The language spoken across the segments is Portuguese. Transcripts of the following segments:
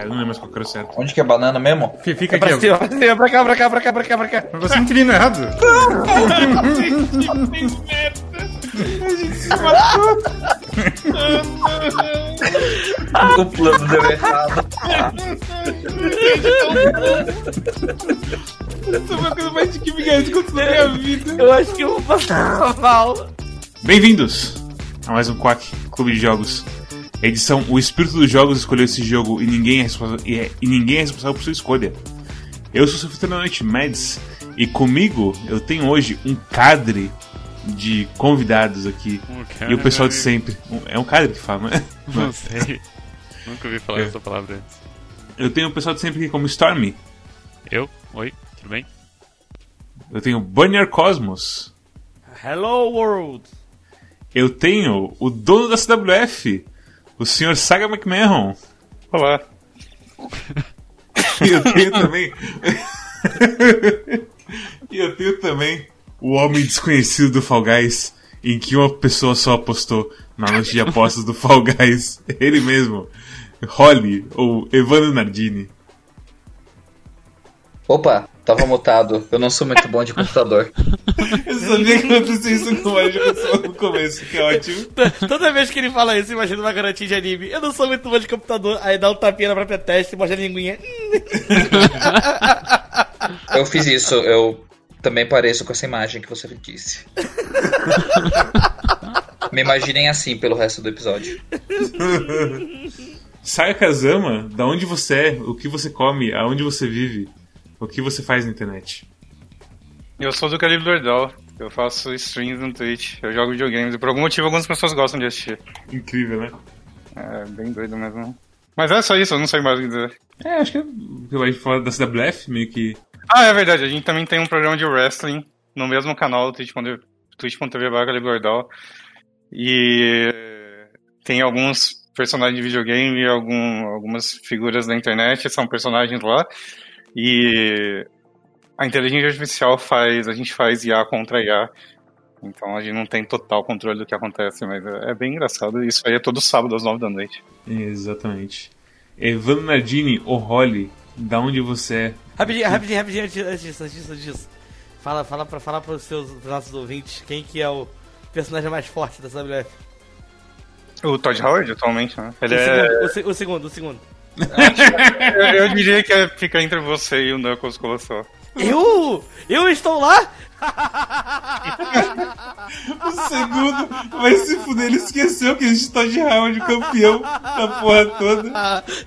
cara. Eu não lembro mais qual que era o certo. Onde que é banana mesmo? Fica É aqui, pra cima, pra cá, pra cá, pra cá, pra cá, pra cá. Mas você não queria errado. O plano deu errado. Essa foi a coisa mais intimidante que eu na minha vida. Eu acho que eu vou passar mal. Bem-vindos a mais um Quack Clube de Jogos. Edição O Espírito dos Jogos escolheu esse jogo e ninguém é responsável, e, é- e ninguém é responsável por sua escolha. Eu sou o da noite, Mads, e comigo eu tenho hoje um cadre de convidados aqui. E o pessoal de sempre. Um- É um cadre que fala, né? Não sei. Nunca ouvi falar É. essa palavra antes. Eu tenho o pessoal de sempre aqui como Stormy. Eu? Oi, tudo bem? Eu tenho Banner Cosmos. Hello, world. Eu tenho o dono da CWF, o Sr. Saga McMahon. Olá. E eu tenho também. e eu tenho também o homem desconhecido do Fall Guys, em que uma pessoa só apostou na noite de apostas do Fall Guys. Ele mesmo. Holly, ou Evandro Nardini. Opa, tava mutado. Eu não sou muito bom de computador. Eu sabia que aconteceu isso com o já aconteceu no começo, que ótimo. Toda vez que ele fala isso, imagina uma garotinha de anime. Eu não sou muito bom de computador. Aí dá um tapinha na própria testa e mostra a linguinha. Eu fiz isso, eu também pareço com essa imagem que você disse. Me imaginem assim pelo resto do episódio. Saga Kazama, da onde você é, o que você come, aonde você vive, o que você faz na internet. Eu sou do Calibre Lordal. Eu faço streams no Twitch. Eu jogo videogames e por algum motivo algumas pessoas gostam de assistir. Incrível, né? É bem doido mesmo. Mas é só isso, eu não sei mais o que dizer. É, acho que eu vai falar da CWF, meio que. Ah, é verdade. A gente também tem um programa de wrestling no mesmo canal, twitch.tv Lordal. E tem alguns personagens de videogame, algum, algumas figuras da internet, são personagens lá. E a inteligência artificial faz, a gente faz IA contra IA. Então a gente não tem total controle do que acontece, mas é, é bem engraçado. Isso aí é todo sábado às nove da noite. Exatamente. Evandro Nardini, o Holly, da onde você é? Rapidinho, rapidinho, rapidinho, antes disso, antes disso, antes disso. Fala, fala pra falar pros seus pros nossos ouvintes quem que é o personagem mais forte da WF. O Todd Howard, atualmente, né? Ele o, é. segundo, o, se- o segundo, o segundo. Eu, eu diria que é, fica entre você e o Knuckles Colossal. Eu? Eu estou lá? O segundo vai se fuder, ele esqueceu que a gente tá de Howard campeão da porra toda.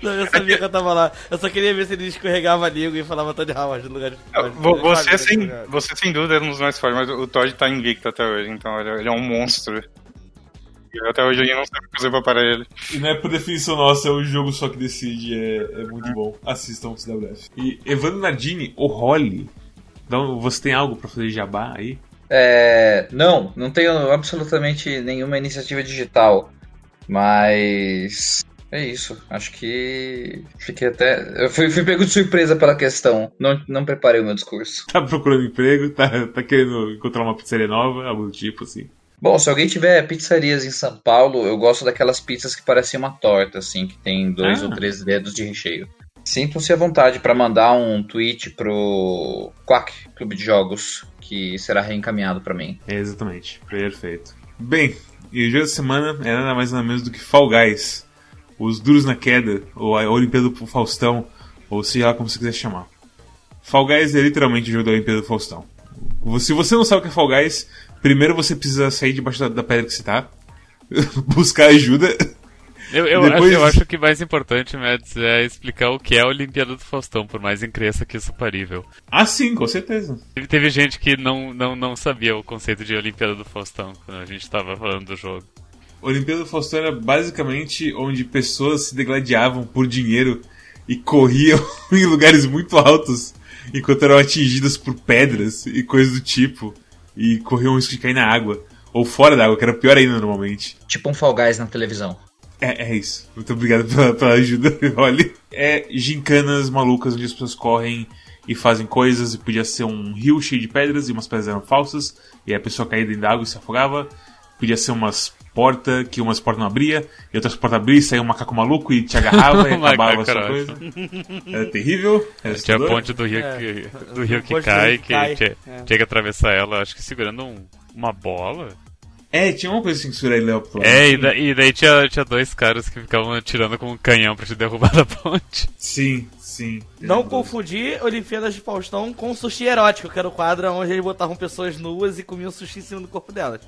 Não, eu sabia que eu tava lá. Eu só queria ver se ele escorregava a língua e falava Todd Howard no lugar de. Vo- Você sem, você sem dúvida é um dos mais fortes, mas o Todd tá invicto até hoje, então ele, é- ele é um monstro. Até hoje eu não sei o que fazer pra parar ele. E não é por definição nossa, é o jogo só que decide, é, é muito bom. Assistam o CWF. E Evandro Nardini, o Holly. Então, você tem algo pra fazer jabá aí? É, não, não tenho absolutamente nenhuma iniciativa digital, mas é isso. Acho que fiquei até. Eu fui, fui pego de surpresa pela questão. Não, não preparei o meu discurso. Tá procurando emprego, tá, tá querendo encontrar uma pizzaria nova, algo do tipo assim. Bom, se alguém tiver pizzarias em São Paulo, eu gosto daquelas pizzas que parecem uma torta, assim, que tem dois Ah. ou três dedos de recheio. Sintam-se à vontade para mandar um tweet pro Quack Clube de Jogos, que será reencaminhado para mim. Exatamente, perfeito. Bem, e o jogo da semana é nada mais nada menos do que Fall Guys. Os Duros na Queda, ou a Olimpíada do Faustão, ou seja lá como você quiser chamar. Fall Guys é literalmente o jogo da Olimpíada do Faustão. Se você não sabe o que é Fall Guys, primeiro você precisa sair debaixo da, da pedra que você tá, buscar ajuda. Eu, eu, Depois- acho, eu acho que o mais importante, Mads, é explicar o que é a Olimpíada do Faustão, por mais incrível que isso parível. Ah, sim, com certeza. Teve, teve gente que não, não, não sabia o conceito de Olimpíada do Faustão quando a gente tava falando do jogo. Olimpíada do Faustão era basicamente onde pessoas se degladiavam por dinheiro e corriam em lugares muito altos enquanto eram atingidas por pedras e coisas do tipo e corriam o risco de cair na água ou fora da água, que era pior ainda normalmente. Tipo um Fall Guys na televisão. É, é isso. Muito obrigado pela, pela ajuda, olha. É gincanas malucas onde as pessoas correm e fazem coisas e podia ser um rio cheio de pedras e umas pedras eram falsas e a pessoa caía dentro da água e se afogava. Podia ser umas porta, que umas portas não abria, e outras portas abriam e saía um macaco maluco e te agarrava e acabava essa era coisa. Era terrível. Era Tinha a ponte do rio, É. que, do rio que cai, que que cai. Tinha, É. tinha que atravessar ela, acho que segurando um- uma bola. É, tinha uma coisa assim que segurar ele lá pro lado. É, e, da- e daí tinha, tinha dois caras que ficavam atirando com um canhão pra te derrubar da ponte. Sim, sim. Não confundir Olimpíadas de Faustão com sushi erótico, que era o quadro onde eles botavam pessoas nuas e comiam sushi em cima do corpo delas.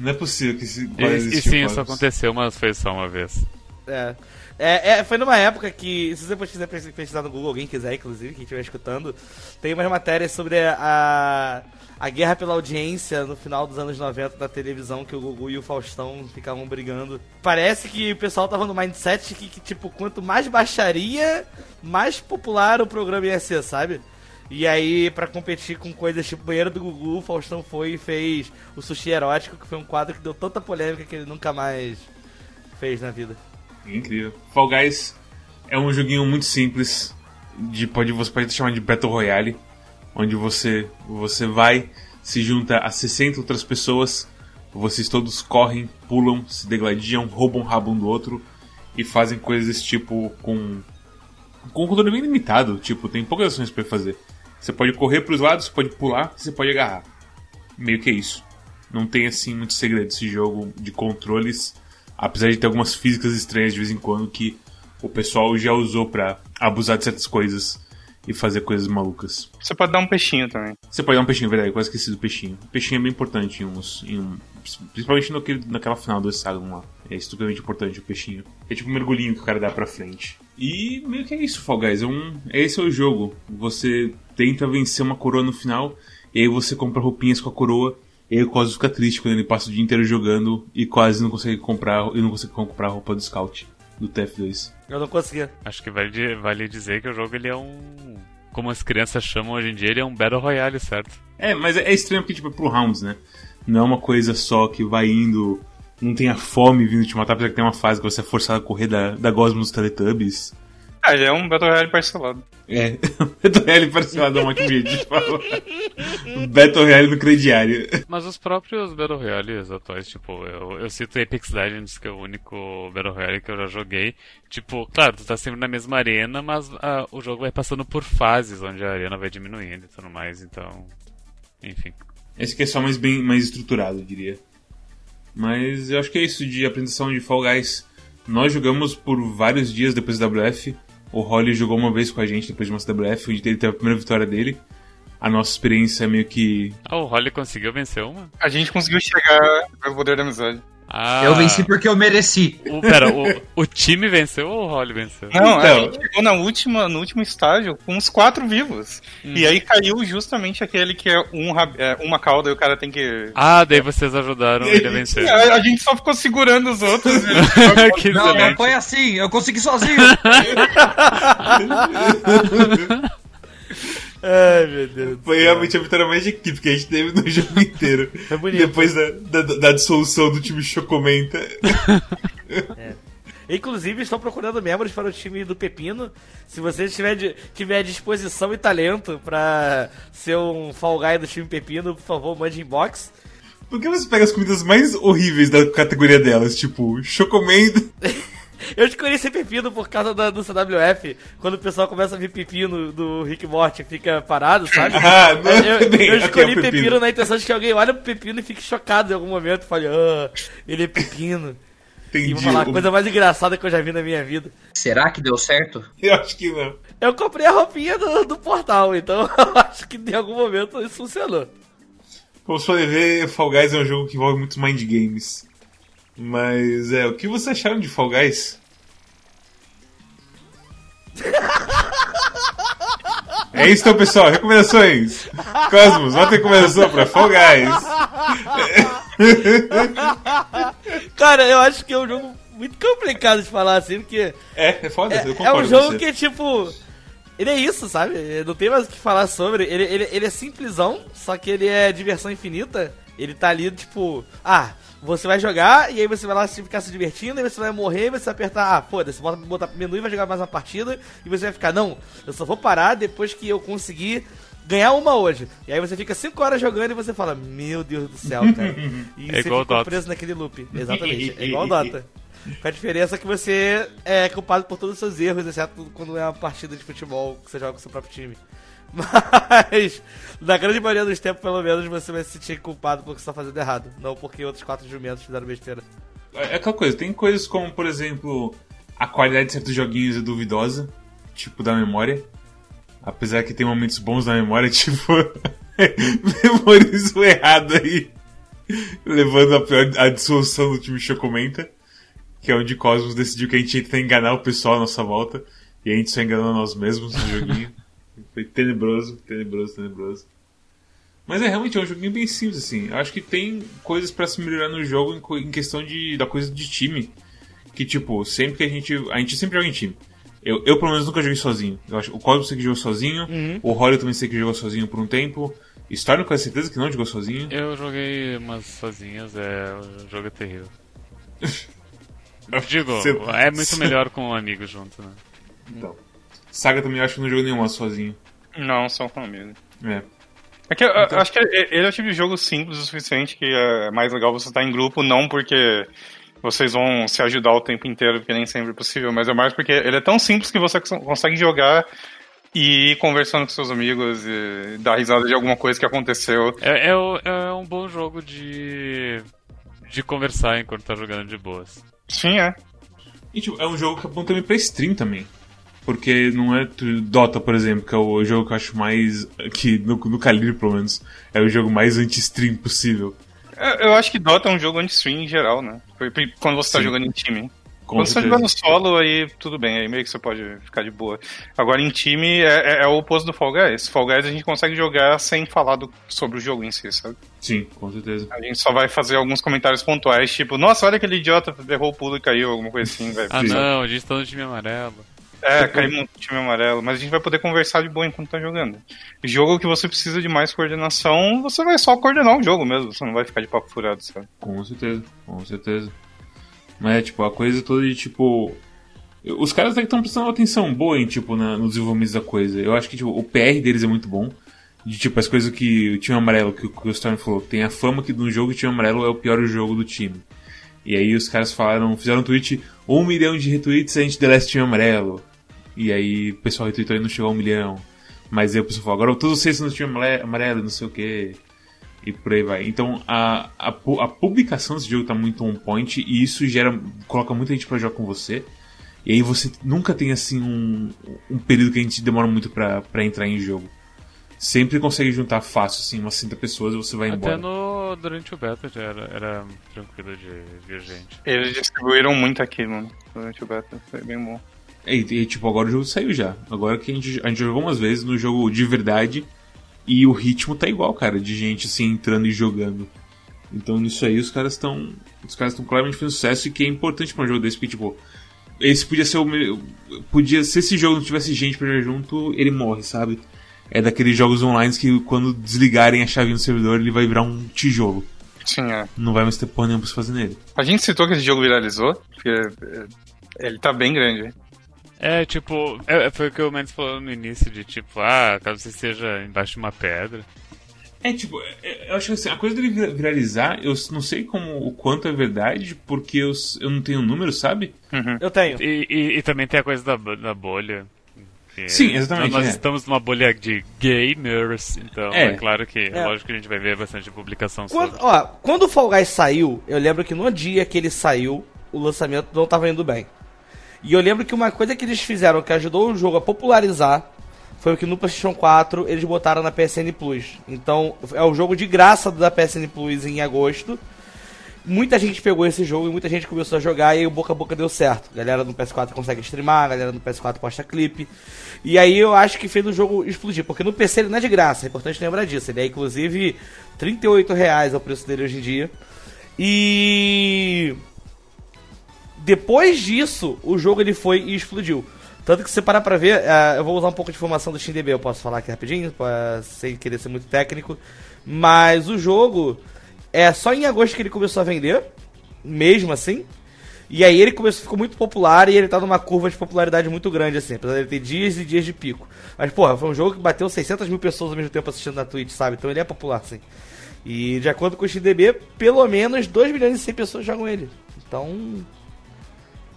Não é possível que esse E, e sim, isso aconteceu, mas foi só uma vez. É. É, é, foi numa época que, se você quiser pes- pesquisar no Google, alguém quiser, inclusive, quem estiver escutando, tem umas matérias sobre a, a guerra pela audiência no final dos anos 90 da televisão, que o Gugu e o Faustão ficavam brigando. Parece que o pessoal tava no mindset que, que, tipo, quanto mais baixaria, mais popular o programa ia ser, sabe? E aí, pra competir com coisas tipo banheiro do Gugu, o Faustão foi e fez o Sushi Erótico, que foi um quadro que deu tanta polêmica que ele nunca mais fez na vida. Incrível. Fall Guys é um joguinho muito simples. De, pode, você pode chamar de Battle Royale. Onde você, você vai, se junta a 60 outras pessoas. Vocês todos correm, pulam, se degladiam, roubam o rabo um do outro. E fazem coisas desse tipo com. Com um controle bem limitado. Tipo, tem poucas ações pra fazer. Você pode correr pros lados, você pode pular, você pode agarrar. Meio que é isso. Não tem assim muito segredo esse jogo de controles. Apesar de ter algumas físicas estranhas de vez em quando que o pessoal já usou pra abusar de certas coisas e fazer coisas malucas. Você pode dar um peixinho também. Você pode dar um peixinho, verdade, eu quase esqueci do peixinho. O peixinho é bem importante em uns. Em um, principalmente naquele, naquela final do Hexagon lá. É estupidamente importante o peixinho. É tipo um mergulhinho que o cara dá pra frente. E meio que é isso, Fall Guys. É um, esse é o jogo. Você tenta vencer uma coroa no final, e aí você compra roupinhas com a coroa. E aí o Cosmo fica triste quando ele passa o dia inteiro jogando e quase não consegue comprar. E não consegue comprar a roupa do Scout do TF2. Eu não conseguia. Acho que vale, vale dizer que o jogo ele é um. Como as crianças chamam hoje em dia, ele é um Battle Royale, certo? É, mas é, estranho porque, tipo, é pro rounds, né? Não é uma coisa só que vai indo. Não tem a fome vindo te matar, apesar que tem uma fase que você é forçado a correr da, da Gosmo dos Teletubbies. Ah, ele é um Battle Royale parcelado. É, Battle Royale parcelado é um ótimo jeito de falar. Battle Royale no crediário. Mas os próprios Battle Royales atuais, tipo, eu, eu cito Apex Legends, que é o único Battle Royale que eu já joguei. Tipo, claro, tu tá sempre na mesma arena, mas ah, o jogo vai passando por fases, onde a arena vai diminuindo e tudo mais, então. Enfim. Esse aqui é só mais bem mais estruturado, eu diria. Mas eu acho que é isso de apresentação de Fall Guys. Nós jogamos por vários dias depois da WF. O Holly jogou uma vez com a gente depois de uma WF, onde ele teve a primeira vitória dele. A nossa experiência é meio que. Ah, o Holly conseguiu vencer uma? A gente conseguiu chegar pelo poder da amizade. Ah, Eu venci porque eu mereci. O, pera, o, o time venceu ou o Holly venceu? Não, Então. a gente chegou na última, no último estágio com uns quatro vivos. E aí caiu justamente aquele que é, um, é uma cauda e o cara tem que. Ah, daí vocês ajudaram ele a vencer. A, a gente só ficou segurando os outros. né? que Não, não foi assim, eu consegui sozinho. Ai, meu Deus. Foi realmente a vitória mais de equipe que a gente teve no jogo inteiro. Foi bonito. Depois da, da, da dissolução do time Chocomenta. Inclusive, estou procurando membros para o time do Pepino. Se você tiver, tiver disposição e talento para ser um Fall Guy do time Pepino, por favor, mande inbox. Por que você pega as comidas mais horríveis da categoria delas? Tipo, Chocomenta. Eu escolhi ser Pepino por causa da, do CWF. Quando o pessoal começa a ver Pepino do Rick Morty fica parado, sabe? Ah, não, eu, eu é o escolhi Pepino. pepino. na intenção de que alguém olhe pro Pepino e fique chocado em algum momento e fale, ah, ele é Pepino. E Entendi. vou falar a coisa mais engraçada que eu já vi na minha vida. Será que deu certo? Eu acho que não. Eu comprei a roupinha do, do portal, então eu acho que em algum momento isso funcionou. Como você pode ver, Fall Guys é um jogo que envolve muitos mind games. Mas é, o que vocês acharam de Fall Guys? É isso então, pessoal. Recomendações. Cosmos, bota recomendação pra Fall Guys. Cara, eu acho que é um jogo muito complicado de falar assim, porque É, é foda, eu é, concordo um com jogo que, tipo. Ele é isso, sabe? Não tem mais o que falar sobre. Ele, ele, ele é simplesão, só que ele é diversão infinita. Ele tá ali, tipo, ah, você vai jogar e aí você vai lá se- ficar se divertindo, aí você vai morrer e você vai apertar, ah, foda-se, bota botar pro menu e vai jogar mais uma partida e você vai ficar, não, eu só vou parar depois que eu conseguir ganhar uma hoje. E aí você fica 5 horas jogando e você fala, meu Deus do céu, cara. E É você igual ficou Dota. preso naquele loop. Exatamente. É igual Dota. Com a diferença que você é culpado por todos os seus erros, exceto quando é uma partida de futebol que você joga com o seu próprio time. Mas, na grande maioria dos tempos, pelo menos, você vai se sentir culpado porque você está fazendo errado. Não porque outros quatro jumentos fizeram besteira. É aquela coisa, tem coisas como, por exemplo, a qualidade de certos joguinhos é duvidosa, tipo da memória. Apesar que tem momentos bons na memória, tipo. memorizo errado aí. Levando a, pior, a dissolução do time Chocomenta. Que é onde Cosmos decidiu que a gente ia tentar enganar o pessoal à nossa volta. E a gente só enganou nós mesmos no joguinho. Foi tenebroso, tenebroso, tenebroso. Mas é realmente é um joguinho bem simples, assim. Eu acho que tem coisas pra se melhorar no jogo em, questão de, da coisa de time. Que, tipo, sempre que a gente. A gente sempre joga em time. Eu, eu pelo menos nunca joguei sozinho. Eu acho, o Cosmo sei que jogou sozinho. O Rory também sei que jogou sozinho por um tempo. Storm com certeza que não jogou sozinho. Eu joguei umas sozinhas, é. O jogo é terrível. Eu digo, Você- é muito melhor com um amigo junto, né? Então. Saga também eu acho que não jogou nenhuma sozinho. Não, com amigos. É. É que eu, eu acho que ele é o tipo de jogo simples o suficiente que é mais legal você estar em grupo, não porque vocês vão se ajudar o tempo inteiro, porque nem sempre é possível, mas é mais porque ele é tão simples que você cons- consegue jogar e ir conversando com seus amigos e dar risada de alguma coisa que aconteceu. É, é, é um bom jogo de. de conversar enquanto tá jogando de boas. Sim, é. E, tipo, é um jogo que é bom também pra stream também. Porque não é Dota, por exemplo, que é o jogo que eu acho mais. que no, no calibre, pelo menos, é o jogo mais anti-stream possível. Eu eu acho que Dota é um jogo anti-stream em geral, né? Quando você tá Sim. jogando em time. Com Quando você tá certeza. jogando solo, aí tudo bem, aí meio que você pode ficar de boa. Agora em time é, é- é o oposto do Fall Guys. Fall Guys a gente consegue jogar sem falar do- sobre o jogo em si, sabe? Sim, com certeza. A gente só vai fazer alguns comentários pontuais, tipo, nossa, olha aquele idiota, errou o pulo e caiu, alguma coisa assim, velho. Ah não, a gente tá no time amarelo. É, caímos no time amarelo, mas a gente vai poder conversar de boa enquanto tá jogando. Jogo que você precisa de mais coordenação, você vai só coordenar o jogo mesmo, você não vai ficar de papo furado, sabe? Com certeza, com certeza. Mas é tipo, a coisa toda de tipo. Os caras até estão prestando atenção boa em, tipo, na, no desenvolvimento da coisa. Eu acho que tipo, o PR deles é muito bom. De tipo, as coisas que o time amarelo, que, o- que o Storm falou, tem a fama que no jogo o time amarelo é o pior jogo do time. E aí os caras falaram, fizeram um tweet, um milhão de retweets a gente deleta o time amarelo. E aí o pessoal retweetou e não chegou a um milhão. Mas aí o pessoal falou, agora todos vocês do time amarelo, não sei o que. E por aí vai. Então a, a, a publicação desse jogo tá muito on point e isso gera. coloca muita gente pra jogar com você. E aí você nunca tem assim um, um período que a gente demora muito pra, pra entrar em jogo. Sempre consegue juntar fácil, assim, umas 60 pessoas e você vai embora. Até no, durante o beta já era, era tranquilo de vir gente. Eles distribuíram muito aqui, mano, durante o beta, foi bem bom. E, e, tipo, agora o jogo saiu já. Agora que a gente, a gente jogou umas vezes no jogo de verdade e o ritmo tá igual, cara, de gente assim entrando e jogando. Então nisso aí os caras estão. Os caras estão claramente fazendo sucesso e que é importante pra um jogo desse, porque, tipo, esse podia ser o. Podia. Se esse jogo não tivesse gente pra jogar junto, ele morre, sabe? É daqueles jogos online que quando desligarem a chave no servidor, ele vai virar um tijolo. Sim, é. Não vai mais ter porra nenhuma pra se fazer nele. A gente citou que esse jogo viralizou, porque é, ele tá bem grande. É, tipo, é, foi o que o Mendes falou no início, de tipo, ah, caso você esteja embaixo de uma pedra. É, tipo, é- eu acho que assim, a coisa dele vira- viralizar, eu não sei como o quanto é verdade, porque eu, eu não tenho número, sabe? Eu tenho. E, e- e também tem a coisa da, da bolha. que Sim, exatamente, Nós é. estamos numa bolha de gamers, então É. é, claro que, É. lógico que a gente vai ver bastante publicação Quando, sobre. ó, quando o Fall Guys saiu, eu lembro que no dia que ele saiu, o lançamento não tava indo bem. E eu lembro que uma coisa que eles fizeram que ajudou o jogo a popularizar foi que no PlayStation 4 eles botaram na PSN Plus. Então é o jogo de graça da PSN Plus em agosto. Muita gente pegou esse jogo e muita gente começou a jogar e o boca a boca deu certo. Galera no PS4 consegue streamar, galera no PS4 posta clipe. E aí eu acho que fez o jogo explodir, porque no PC ele não é de graça, é importante lembrar disso. Ele é inclusive 38 reais o preço dele hoje em dia. E depois disso, o jogo ele foi e explodiu. Tanto que se você parar pra ver, eh, eu vou usar um pouco de informação do SteamDB, eu posso falar aqui rapidinho, pra- sem querer ser muito técnico. Mas o jogo é só em agosto que ele começou a vender, mesmo assim. E aí ele começou, ficou muito popular e ele tá numa curva de popularidade muito grande, assim, apesar ele ter dias e dias de pico. Mas, porra, foi um jogo que bateu 600 mil pessoas ao mesmo tempo assistindo na Twitch, sabe? Então ele é popular, assim. E de acordo com o XDB, pelo menos 2 milhões e 100 pessoas jogam ele. Então.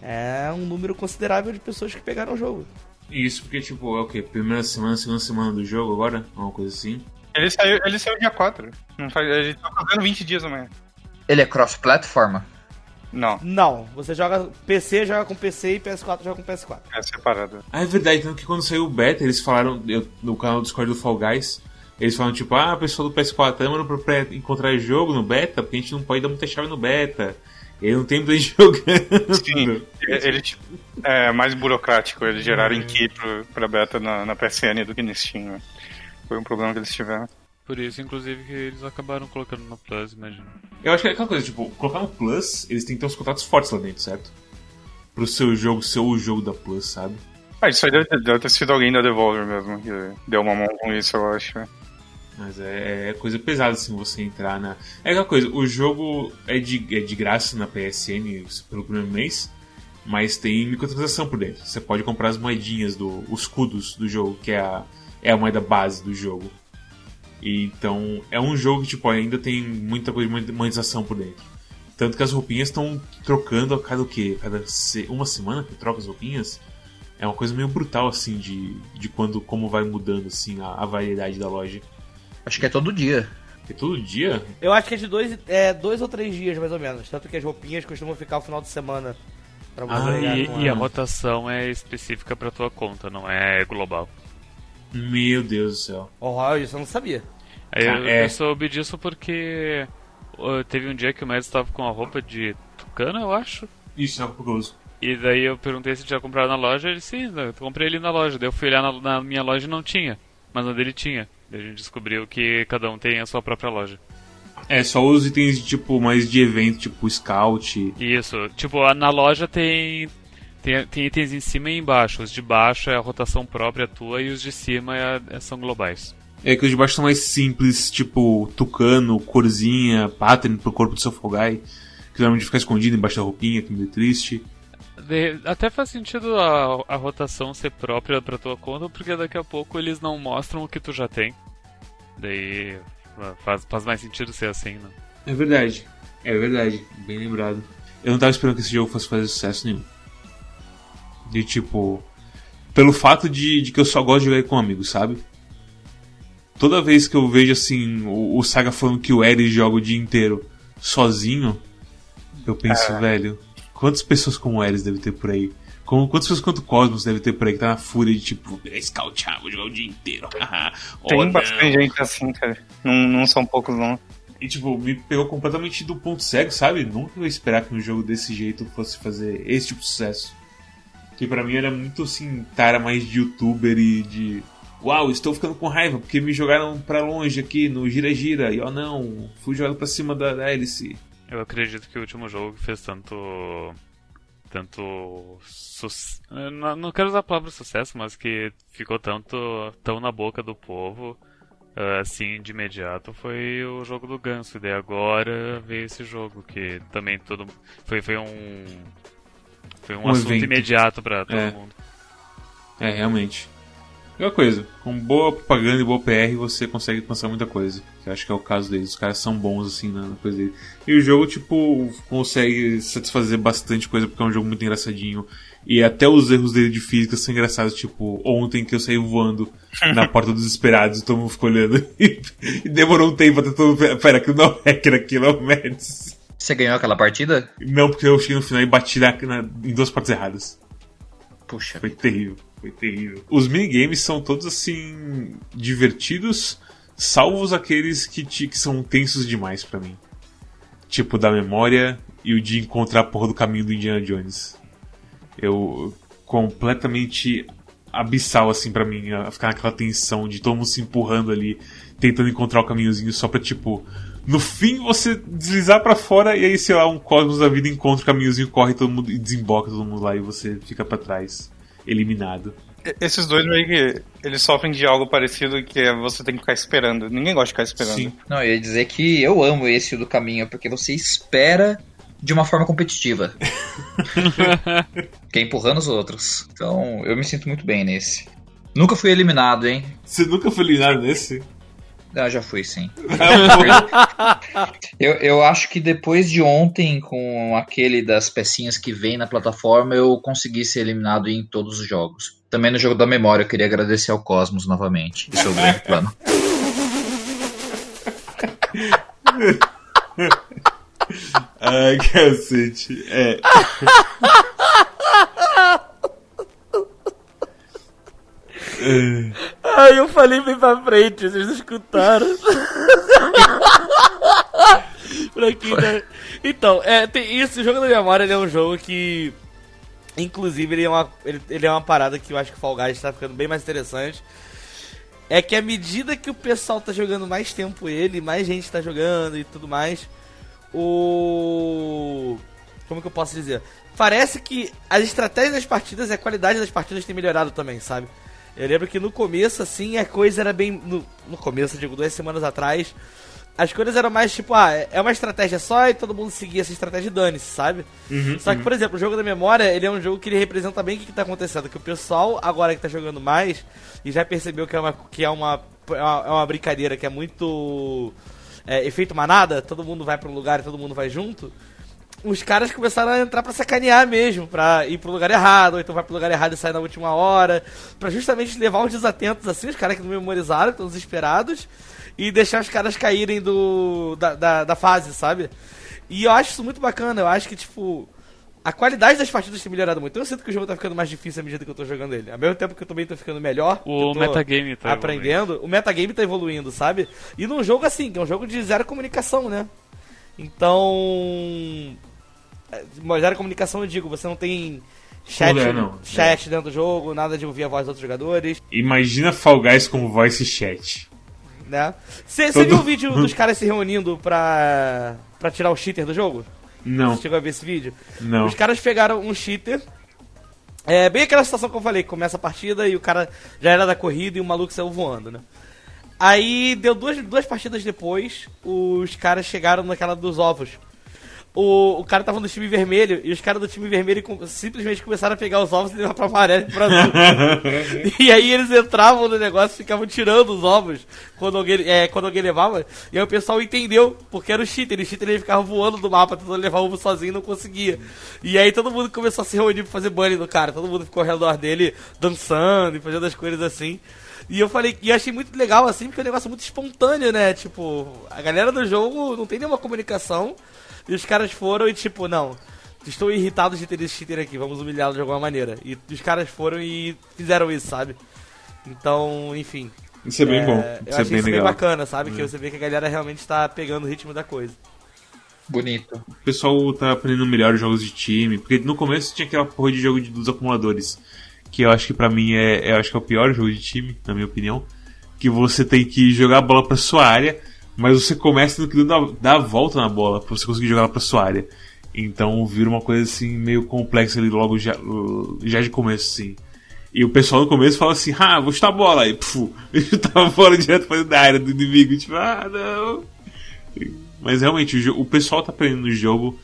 É um número considerável de pessoas que pegaram o jogo. Isso porque, tipo, é o quê? Primeira semana, segunda semana do jogo agora? Uma coisa assim. Ele saiu, ele saiu dia 4. Não faz, ele tá fazendo 20 dias amanhã. Ele é cross-plataforma? Não, Não, você joga. PC joga com PC e PS4 joga com PS4. é separado. Ah, é verdade, tanto que quando saiu o beta, eles falaram, eu- no canal do Discord do Fall Guys, eles falam tipo, ah, pessoal do PS4, tá pra pra encontrar jogo no beta, porque a gente não pode dar muita chave no beta. Ele não tem muita gente jogando. Sim, ele tipo, é mais burocrático, eles geraram key pro, pra beta na, na PSN do que no Steam. né? Foi um problema que eles tiveram. Por isso, inclusive, que eles acabaram colocando no Plus, imagina. Eu acho que é aquela coisa, tipo, colocar no Plus, eles têm que ter uns contatos fortes lá dentro, certo? Pro seu jogo ser o jogo da Plus, sabe? Ah, isso aí deve ter, deve ter sido alguém da Devolver mesmo, que deu uma mão com isso, eu acho. Mas é, é coisa pesada assim você entrar na. É aquela coisa, o jogo é de, é de graça na PSN pelo primeiro mês, mas tem microtransação por dentro. Você pode comprar as moedinhas, do, os escudos do jogo, que é a, é a moeda base do jogo. E, então é um jogo que tipo, ainda tem muita coisa de monetização por dentro. Tanto que as roupinhas estão trocando a cada o quê? Cada se- uma semana que troca as roupinhas. É uma coisa meio brutal assim de, de quando como vai mudando assim a, a variedade da loja. Acho que é todo dia. Porque todo dia Eu acho que é de dois, é, dois ou três dias, mais ou menos. Tanto que as roupinhas costumam ficar o final de semana. Pra você Ah, E, com e a rotação é específica pra tua conta, não é global. Meu Deus do céu. Oh, isso eu não sabia. Eu, é. eu soube disso porque teve um dia que o Mads estava com a roupa de tucano, eu acho. Isso é que eu uso. E daí eu perguntei se tinha comprado na loja, ele sim, eu comprei ele na loja. Daí eu fui olhar na, na minha loja e não tinha, mas na dele tinha. A gente descobriu que cada um tem a sua própria loja. É, só os itens tipo mais de evento, tipo scout. Isso, tipo, na loja tem, tem, tem itens em cima e embaixo. Os de baixo é a rotação própria tua e os de cima é a- são globais. É que os de baixo são mais simples, tipo tucano, corzinha, pattern pro corpo do seu Guy, que normalmente fica escondido embaixo da roupinha, que é meio triste. De- até faz sentido a, a rotação ser própria pra tua conta, porque daqui a pouco eles não mostram o que tu já tem. Daí faz, faz mais sentido ser assim, né? É verdade. É verdade, bem lembrado. Eu não tava esperando que esse jogo fosse fazer sucesso nenhum. De tipo. Pelo fato de, de que eu só gosto de jogar com amigos, sabe? Toda vez que eu vejo assim, o, o Saga falando que o Eri joga o dia inteiro sozinho, eu penso, velho, quantas pessoas como o Eris deve ter por aí? Como, quantas pessoas quanto Cosmos deve ter por aí que tá na fúria de tipo, vou pegar Scout, ah, vou jogar o dia inteiro. Oh, Tem não. bastante gente assim, cara. Não, não são poucos, não. E, tipo, me pegou completamente do ponto cego, sabe? Nunca ia esperar que um jogo desse jeito fosse fazer esse tipo de sucesso. Que pra mim era muito, assim, tara mais de youtuber e de... Uau, estou ficando com raiva porque me jogaram pra longe aqui no gira-gira. E ó, não, fui jogado pra cima da, da hélice. Eu acredito que o último jogo que fez tanto. Tanto. Não, não quero usar a palavra sucesso, mas que ficou tanto tão na boca do povo, ah, assim, de imediato, foi o jogo do Ganso. E daí agora veio esse jogo, que também todo. Foi, foi um. Foi um, Um assunto evento. imediato pra todo É. mundo. É, realmente. Aquela coisa, com boa propaganda e boa PR você consegue alcançar muita coisa. Que eu acho que é o caso deles. Os caras são bons assim na na coisa deles. E o jogo, tipo, consegue satisfazer bastante coisa porque é um jogo muito engraçadinho. E até os erros dele de física são engraçados. Tipo, ontem que eu saí voando na porta dos esperados e todo mundo ficou olhando. e demorou um tempo até todo mundo. Pera, aquilo não é hacker, aquilo é o Mads. Você ganhou aquela partida? Não, porque eu cheguei no final e bati na, na- em duas partes erradas. Puxa. Foi terrível, foi terrível. Os minigames são todos assim. divertidos, salvos aqueles que, te, que são tensos demais pra mim. Tipo, da memória e o de encontrar a porra do caminho do Indiana Jones. Eu. completamente abissal, assim, pra mim, a ficar naquela tensão de todo mundo se empurrando ali, tentando encontrar o caminhozinho só pra, tipo. No fim, você deslizar pra fora e aí, sei lá, um cosmos da vida encontra o caminhozinho, corre todo mundo e desemboca todo mundo lá e você fica pra trás, eliminado. Esses dois meio que eles sofrem de algo parecido que é você tem que ficar esperando. Ninguém gosta de ficar esperando. Sim. Não, eu ia dizer que eu amo esse do caminho, porque você espera de uma forma competitiva. que é empurrando os outros. Então, eu me sinto muito bem nesse. Nunca fui eliminado, hein? Você nunca foi eliminado nesse? Ah, já fui, sim. eu, eu acho que depois de ontem, com aquele das pecinhas que vem na plataforma, eu consegui ser eliminado em todos os jogos. Também no jogo da memória, eu queria agradecer ao Cosmos novamente. Esse é o grande plano. Ai, cacete. É. Ai, eu falei bem pra frente, vocês escutaram. Então, é, tem isso, o jogo da memória é um jogo que. Inclusive, ele é, uma, ele, ele é uma parada que eu acho que o Fall Guys tá ficando bem mais interessante. É que à medida que o pessoal tá jogando mais tempo ele, mais gente tá jogando e tudo mais, o. Como que eu posso dizer? Parece que as estratégias das partidas e a qualidade das partidas tem melhorado também, sabe? Eu lembro que no começo, assim, a coisa era bem. No, no começo, digo, duas semanas atrás, as coisas eram mais tipo, ah, é uma estratégia só e todo mundo seguia essa estratégia e dane-se, sabe? Uhum, Só que, por exemplo, o jogo da memória, ele é um jogo que ele representa bem o que, que tá acontecendo. Que o pessoal, agora que tá jogando mais, e já percebeu que é uma, que é uma, é uma, é brincadeira que é muito. É, efeito manada, todo mundo vai pra um lugar e todo mundo vai junto. Os caras começaram a entrar pra sacanear mesmo, pra ir pro lugar errado, ou então vai pro lugar errado e sai na última hora, pra justamente levar os desatentos assim, os caras que não memorizaram, que estão desesperados, e deixar os caras caírem do da, da, da fase, sabe? E eu acho isso muito bacana, eu acho que, tipo, a qualidade das partidas tem melhorado muito. Eu sinto que o jogo tá ficando mais difícil à medida que eu tô jogando ele. Ao mesmo tempo que eu também tô ficando melhor, O metagame tá aprendendo, o metagame tá evoluindo, sabe? E num jogo assim, que é um jogo de zero comunicação, né? Então. É, Zero comunicação, eu digo, você não tem chat, Não, não. chat dentro do jogo, nada de ouvir a voz dos outros jogadores, Imagina Fall Guys como voice chat. né? Você Todo- viu o vídeo dos caras se reunindo pra, pra tirar o cheater do jogo? Não, Você chegou a ver esse vídeo? não. Os caras pegaram um cheater. É bem aquela situação que eu falei, que começa a partida e o cara já era da corrida e o maluco saiu voando, né? Aí deu duas, duas partidas depois, os caras chegaram naquela dos ovos. O, o cara tava no time vermelho e os caras do time vermelho com- simplesmente começaram a pegar os ovos e levar pra amarelo e pra azul. e aí eles entravam no negócio e ficavam tirando os ovos quando alguém, é, quando alguém levava. E aí o pessoal entendeu porque era o cheater. E o cheater ele ficava voando do mapa tentando levar o ovo sozinho e não conseguia. E aí todo mundo começou a se reunir pra fazer bunny no cara. Todo mundo ficou ao redor dele dançando e fazendo as coisas assim. E eu falei, e achei muito legal assim, porque é um negócio muito espontâneo, né? Tipo, a galera do jogo não tem nenhuma comunicação. E os caras foram e tipo, não, estou irritado de ter esse cheater aqui, vamos humilhá-lo de alguma maneira. E os caras foram e fizeram isso, sabe? Então, enfim. Isso é bem bom. Eu Isso é achei bem isso bem bacana, sabe? Que você vê que a galera realmente está pegando o ritmo da coisa. Bonito. O pessoal tá aprendendo melhor os jogos de time. Porque no começo tinha aquela porra de jogo de, dos acumuladores. Que eu acho que pra mim é, eu acho que é o pior jogo de time, na minha opinião. Que você tem que jogar a bola pra sua área, mas você começa tendo que dar, dar a volta na bola pra você conseguir jogar ela pra sua área. Então vira uma coisa assim meio complexa ali logo já, já de começo, assim. E o pessoal no começo fala assim, ah, vou chutar a bola. E pfu, chutava a bola direto pra da área do inimigo. Tipo, ah, não. Mas realmente, o, o pessoal tá aprendendo o jogo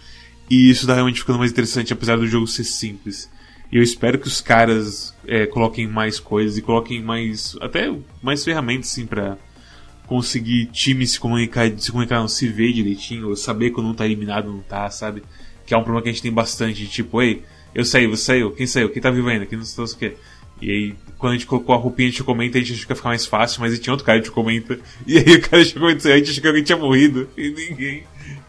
e isso tá realmente ficando mais interessante, apesar do jogo ser simples. E eu espero que os caras é, coloquem mais coisas e coloquem mais. até mais ferramentas assim pra conseguir time se comunicar, se comunicar, não se ver direitinho, ou saber quando um tá eliminado não tá, sabe? Que é um problema que a gente tem bastante, de tipo, ei, eu saí, você saiu, quem saiu, quem tá vivo ainda, quem não sei o que. E aí, quando a gente colocou a roupinha, a gente comenta, a gente achou que ia ficar mais fácil, mas aí tinha outro cara que comenta. E aí o cara chegou e a gente achou que alguém tinha morrido. E ninguém,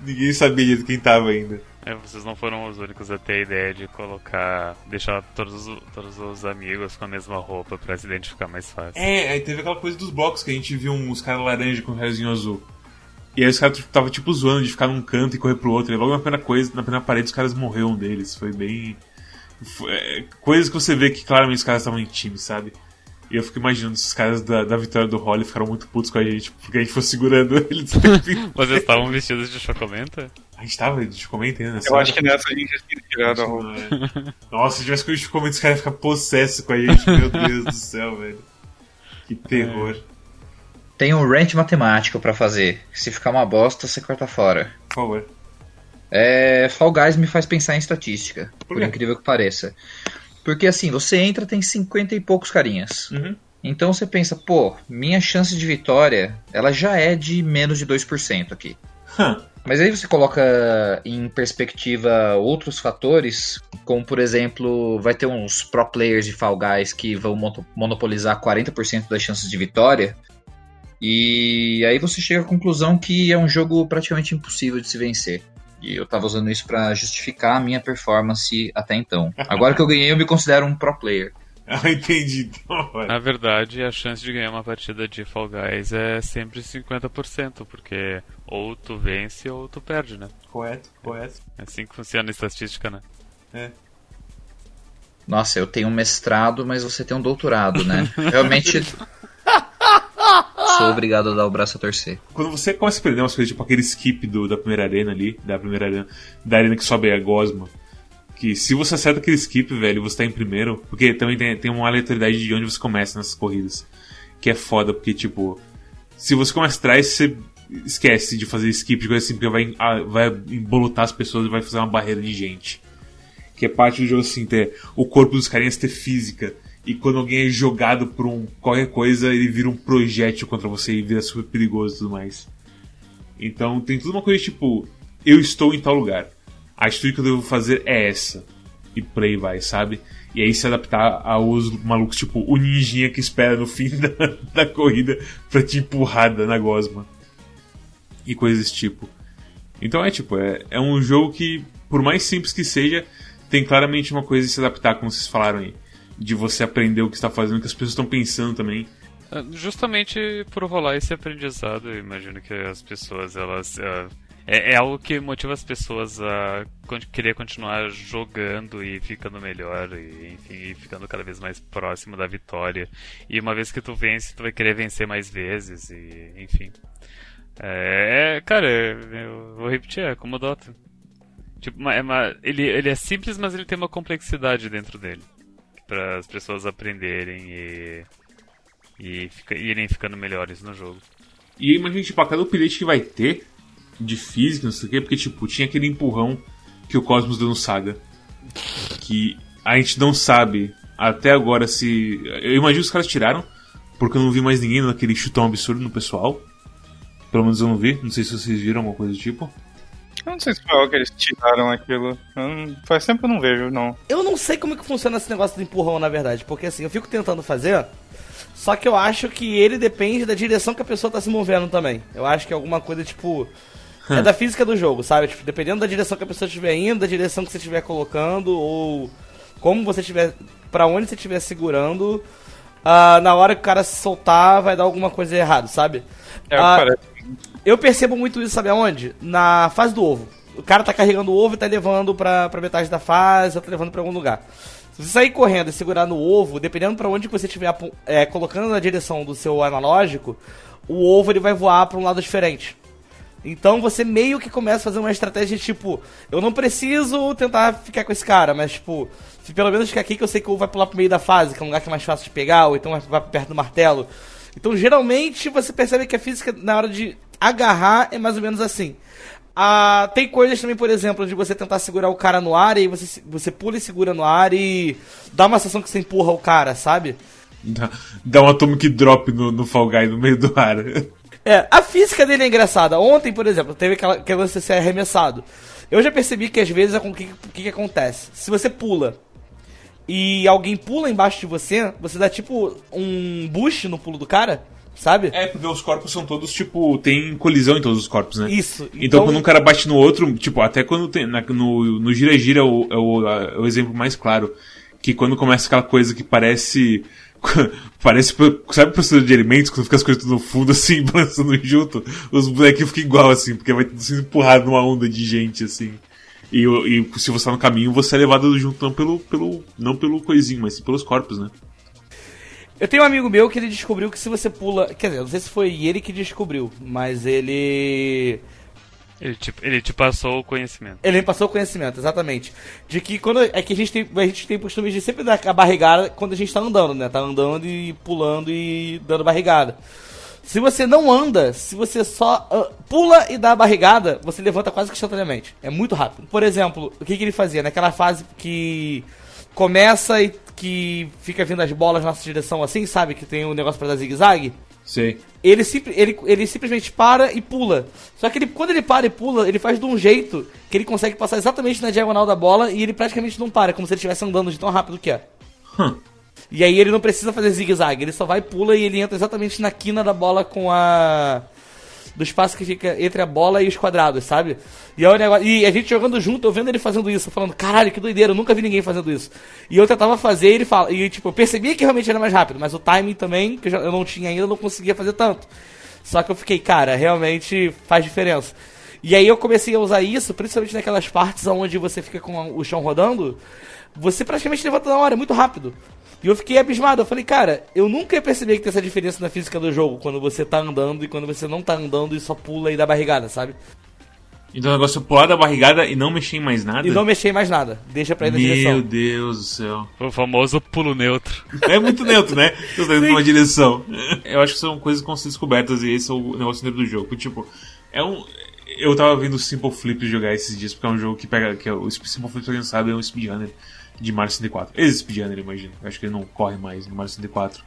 ninguém sabia direito quem tava ainda. É, vocês não foram os únicos a ter a ideia de colocar. deixar todos, os- todos os amigos com a mesma roupa pra se identificar mais fácil. É, aí teve aquela coisa dos blocos que a gente viu uns caras laranja com um raiozinho azul. E aí os caras tava tipo zoando de ficar num canto e correr pro outro. E logo na primeira coisa, na primeira parede, os caras morreram um deles. Foi bem. Foi, é, coisas que você vê que claramente os caras estavam em time, sabe? E eu fico imaginando se os caras da, da vitória do Holly ficaram muito putos com a gente, porque a gente foi segurando eles. Vocês estavam vestidos de chocomenta? A gente tava de comenta ainda nessa Eu acho que nessa a gente já tinha tirado a roupa. É. Nossa, se tivesse com os comentários, os caras iam ficar possesso com a gente. Meu Deus do céu, velho. Que terror. Tem um rant matemático pra fazer. Se ficar uma bosta, você corta fora. Por favor. É, Fall Guys me faz pensar em estatística, por, quê? incrível que pareça. Porque assim, você entra, tem 50 e poucos carinhas. Uhum. Então você pensa, pô, minha chance de vitória, ela já é de menos de 2% aqui. Hã. Mas aí você coloca em perspectiva outros fatores, como por exemplo, vai ter uns pro players de Fall Guys que vão mono- monopolizar 40% das chances de vitória. E aí você chega à conclusão que é um jogo praticamente impossível de se vencer. E eu tava usando isso pra justificar a minha performance até então. Agora que eu ganhei, eu me considero um pro player. Ah, entendi. Então. Na verdade, a chance de ganhar uma partida de Fall Guys é sempre 50%, porque ou tu vence ou tu perde, né? Correto, correto. É assim que funciona a estatística, né? Nossa, eu tenho um mestrado, mas você tem um doutorado, né? Realmente. Sou obrigado a dar o braço a torcer. Quando você começa a perder umas coisas, tipo aquele skip do, da primeira arena ali, da primeira arena, da arena que sobe a gosma, que se você acerta aquele skip, velho, você tá em primeiro, porque também tem, tem uma aleatoriedade de onde você começa nessas corridas, que é foda, porque, tipo, se você começa atrás, você esquece de fazer skip, de coisa assim, porque vai, ah, vai embolotar as pessoas e vai fazer uma barreira de gente. Que é parte do jogo, assim, ter o corpo dos carinhas ter física. E quando alguém é jogado por um qualquer coisa, ele vira um projétil contra você e vira super perigoso e tudo mais. Então tem tudo uma coisa tipo, eu estou em tal lugar. A atitude que eu devo fazer é essa. E por aí vai, sabe? E aí se adaptar aos malucos, tipo, o ninjinha que espera no fim da, da corrida pra te empurrada na gosma. E coisas desse tipo. Então é tipo, é, é um jogo que, por mais simples que seja, tem claramente uma coisa de se adaptar, como vocês falaram aí. De você aprender o que está fazendo, o que as pessoas estão pensando também. Ah, Justamente por rolar esse aprendizado, eu imagino que as pessoas, elas. ah, é, é algo que motiva as pessoas a querer continuar jogando e ficando melhor, e, enfim, e ficando cada vez mais próximo da vitória. E uma vez que tu vence, tu vai querer vencer mais vezes, e enfim. É, cara, eu vou repetir, é como o Dota. Tipo, é ele, ele é simples, mas ele tem uma complexidade dentro dele. Para as pessoas aprenderem e e fica, irem ficando melhores no jogo. E eu imagino, tipo, a cada update que vai ter de física, não sei o quê, porque, tipo, tinha aquele empurrão que o Cosmos deu no Saga. Que a gente não sabe até agora se. Eu imagino que os caras tiraram, porque eu não vi mais ninguém naquele chutão absurdo no pessoal. Pelo menos eu não vi, não sei se vocês viram alguma coisa do tipo. Eu não sei se foi algo que eles tiraram aquilo. Não- faz tempo que eu não vejo, não. Eu não sei como é que funciona esse negócio do empurrão, na verdade. Porque assim, eu fico tentando fazer. Só que eu acho que ele depende da direção que a pessoa tá se movendo também. Eu acho que é alguma coisa tipo. É da física do jogo, sabe? Tipo, dependendo da direção que a pessoa estiver indo, da direção que você estiver colocando, ou como você estiver. pra onde você estiver segurando, ah, na hora que o cara se soltar, vai dar alguma coisa errada, sabe? É, parece. eu percebo muito isso, sabe aonde? Na fase do ovo. O cara tá carregando o ovo e tá levando pra, pra metade da fase, ou tá levando pra algum lugar. Se você sair correndo e segurar no ovo, dependendo pra onde que você estiver é, colocando na direção do seu analógico, o ovo ele vai voar pra um lado diferente. Então você meio que começa a fazer uma estratégia tipo, eu não preciso tentar ficar com esse cara, mas tipo, pelo menos ficar aqui que eu sei que o vai pular pro meio da fase, que é um lugar que é mais fácil de pegar, ou então vai perto do martelo. Então geralmente você percebe que a física na hora de agarrar é mais ou menos assim. Ah, tem coisas também, por exemplo, de você tentar segurar o cara no ar e você, você pula e segura no ar e dá uma sensação que você empurra o cara, sabe? Dá, dá um atomic drop no, no Fall Guy no meio do ar. É, a física dele é engraçada. Ontem, por exemplo, teve aquela que você ser arremessado. Eu já percebi que às vezes o que, que, que acontece? Se você pula e alguém pula embaixo de você, você dá tipo um boost no pulo do cara, sabe? É, porque os corpos são todos, tipo, tem colisão em todos os corpos, né? Isso. Então, quando um cara bate no outro, tipo, até quando tem. na- no, no gira-gira é o, é o, é o exemplo mais claro. Que quando começa aquela coisa que parece. Parece, sabe o professor de alimentos, quando fica as coisas tudo no fundo, assim, balançando junto? Os bonequinhos ficam igual, assim, porque vai tudo sendo empurrado numa onda de gente, assim. E, e se você tá no caminho, você é levado junto não pelo, pelo, não pelo coisinho, mas sim pelos corpos, né? Eu tenho um amigo meu que ele descobriu que se você pula. Quer dizer, não sei se foi ele que descobriu, mas ele. Ele te, ele te passou o conhecimento. Ele me passou o conhecimento, exatamente. De que quando. É que a gente tem, a gente tem costume de sempre dar a barrigada quando a gente tá andando, né? Tá andando e pulando e dando barrigada. Se você não anda, se você só uh, pula e dá a barrigada, você levanta quase que instantaneamente. É muito rápido. Por exemplo, o que, que ele fazia? Naquela fase que começa e que fica vindo as bolas na nossa direção assim, sabe? Que tem um negócio para dar zigue-zague. Sei. Ele, ele, ele simplesmente para e pula. Só que ele, quando ele para e pula, ele faz de um jeito que ele consegue passar exatamente na diagonal da bola e ele praticamente não para, como se ele estivesse andando de tão rápido que é. Hum. E aí ele não precisa fazer zigue-zague, ele só vai, pula e ele entra exatamente na quina da bola com a. Do espaço que fica entre a bola e os quadrados, sabe? E, é e a gente jogando junto, eu vendo ele fazendo isso, falando, caralho, que doideira, eu nunca vi ninguém fazendo isso. E eu tentava fazer e ele fala. E tipo, eu percebia que realmente era mais rápido, mas o timing também, que eu, já, eu não tinha ainda, eu não conseguia fazer tanto. Só que eu fiquei, cara, realmente faz diferença. E aí eu comecei a usar isso, principalmente naquelas partes onde você fica com o chão rodando, você praticamente levanta na hora, é muito rápido. E eu fiquei abismado. Eu falei, cara, eu nunca ia perceber que tem essa diferença na física do jogo. Quando você tá andando e quando você não tá andando e só pula e dá barrigada, sabe? Então o negócio é pular da barrigada e não mexer em mais nada? E não mexer em mais nada. Deixa pra ir na Meu direção. Meu Deus do céu. O famoso pulo neutro. É muito neutro, né? Você tá indo numa direção. Eu acho que são coisas que vão ser descobertas e esse é o negócio dentro do jogo. Tipo, é um. Eu tava vendo o Simple Flip jogar esses dias, porque é um jogo que pega. Que é, o Simple Flip, pra quem não sabe, é um speedrunner de Mario 64. Ex-speedrunner, imagino. Eu acho que ele não corre mais no Mario 64.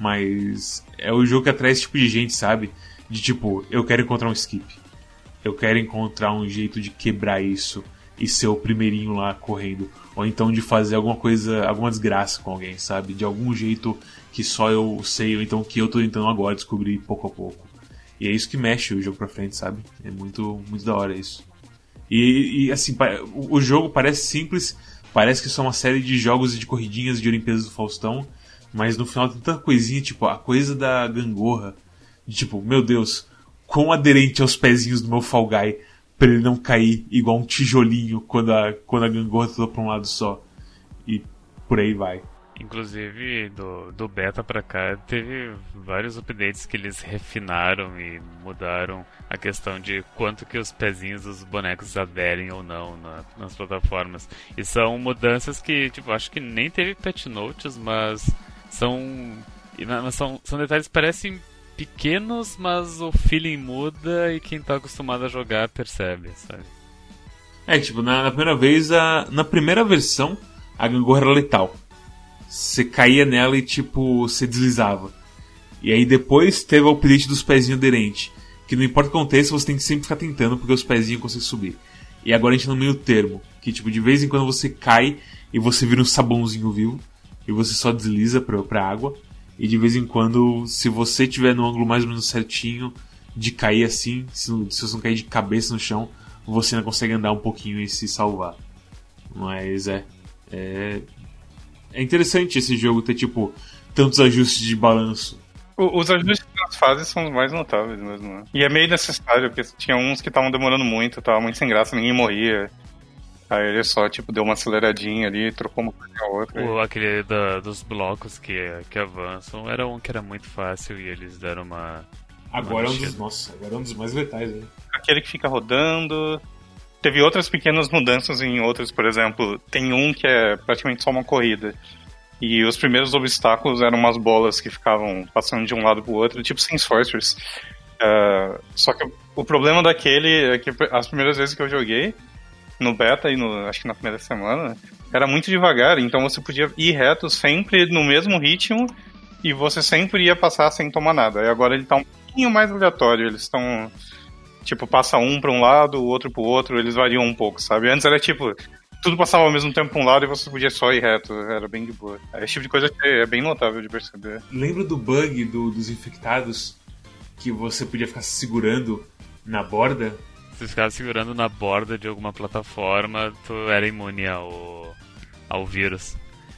Mas é o jogo que atrai esse tipo de gente, sabe? De tipo, eu quero encontrar um skip. Eu quero encontrar um jeito de quebrar isso e ser o primeirinho lá correndo. Ou então de fazer alguma coisa, alguma desgraça com alguém, sabe? De algum jeito que só eu sei, ou então que eu tô tentando agora descobrir pouco a pouco. E é isso que mexe o jogo pra frente, sabe? É muito, muito da hora isso. E, e assim, o jogo parece simples, parece que são uma série de jogos e de corridinhas de Olimpíadas do Faustão, mas no final tem tanta coisinha, tipo, a coisa da gangorra. De, tipo, meu Deus, quão aderente aos pezinhos do meu Fall Guy pra ele não cair igual um tijolinho quando a, quando a gangorra tá pra um lado só. E por aí vai. Inclusive, do, do beta pra cá, teve vários updates que eles refinaram e mudaram a questão de quanto que os pezinhos dos bonecos aderem ou não na, nas plataformas. E são mudanças que, tipo, acho que nem teve patch notes, mas são, são, são detalhes que parecem pequenos, mas o feeling muda e quem tá acostumado a jogar percebe, sabe? É, tipo, na, na primeira vez, a, na primeira versão, a gangorra era letal. Você caía nela e, tipo, você deslizava. E aí depois teve o update dos pezinhos aderentes. Que não importa o que aconteça, você tem que sempre ficar tentando porque os pezinhos conseguem subir. E agora a gente tá no meio termo. Que, tipo, de vez em quando você cai e você vira um sabãozinho vivo. E você só desliza pra, pra água. E de vez em quando, se você tiver no ângulo mais ou menos certinho de cair assim, se, se você não cair de cabeça no chão, você ainda consegue andar um pouquinho e se salvar. Mas é. É, é interessante esse jogo ter, tipo, tantos ajustes de balanço. Os ajustes das fases são os mais notáveis mesmo, né? E é meio necessário, porque tinha uns que estavam demorando muito, tava muito sem graça, ninguém morria. Aí ele só, tipo, deu uma aceleradinha ali, trocou uma coisa a outra. O, aquele da, dos blocos que, que avançam era um que era muito fácil e eles deram uma. Agora uma é um dos. Nossa, agora é um dos mais letais, né? Aquele que fica rodando. Teve outras pequenas mudanças em outros, por exemplo, tem um que é praticamente só uma corrida. E os primeiros obstáculos eram umas bolas que ficavam passando de um lado pro outro, tipo sem Sorcerers. Uh, só que o problema daquele é que as primeiras vezes que eu joguei, no beta e no, acho que na primeira semana, era muito devagar, então você podia ir reto sempre no mesmo ritmo e você sempre ia passar sem tomar nada. E agora ele tá um pouquinho mais aleatório, eles estão tipo, passa um para um lado, o outro pro outro, eles variam um pouco, sabe? Antes era tipo, tudo passava ao mesmo tempo pra um lado e você podia só ir reto, era bem de boa. Esse tipo de coisa é bem notável de perceber. Lembra do bug do, dos infectados que você podia ficar segurando na borda? Se ficava segurando na borda de alguma plataforma, tu era imune ao, ao vírus.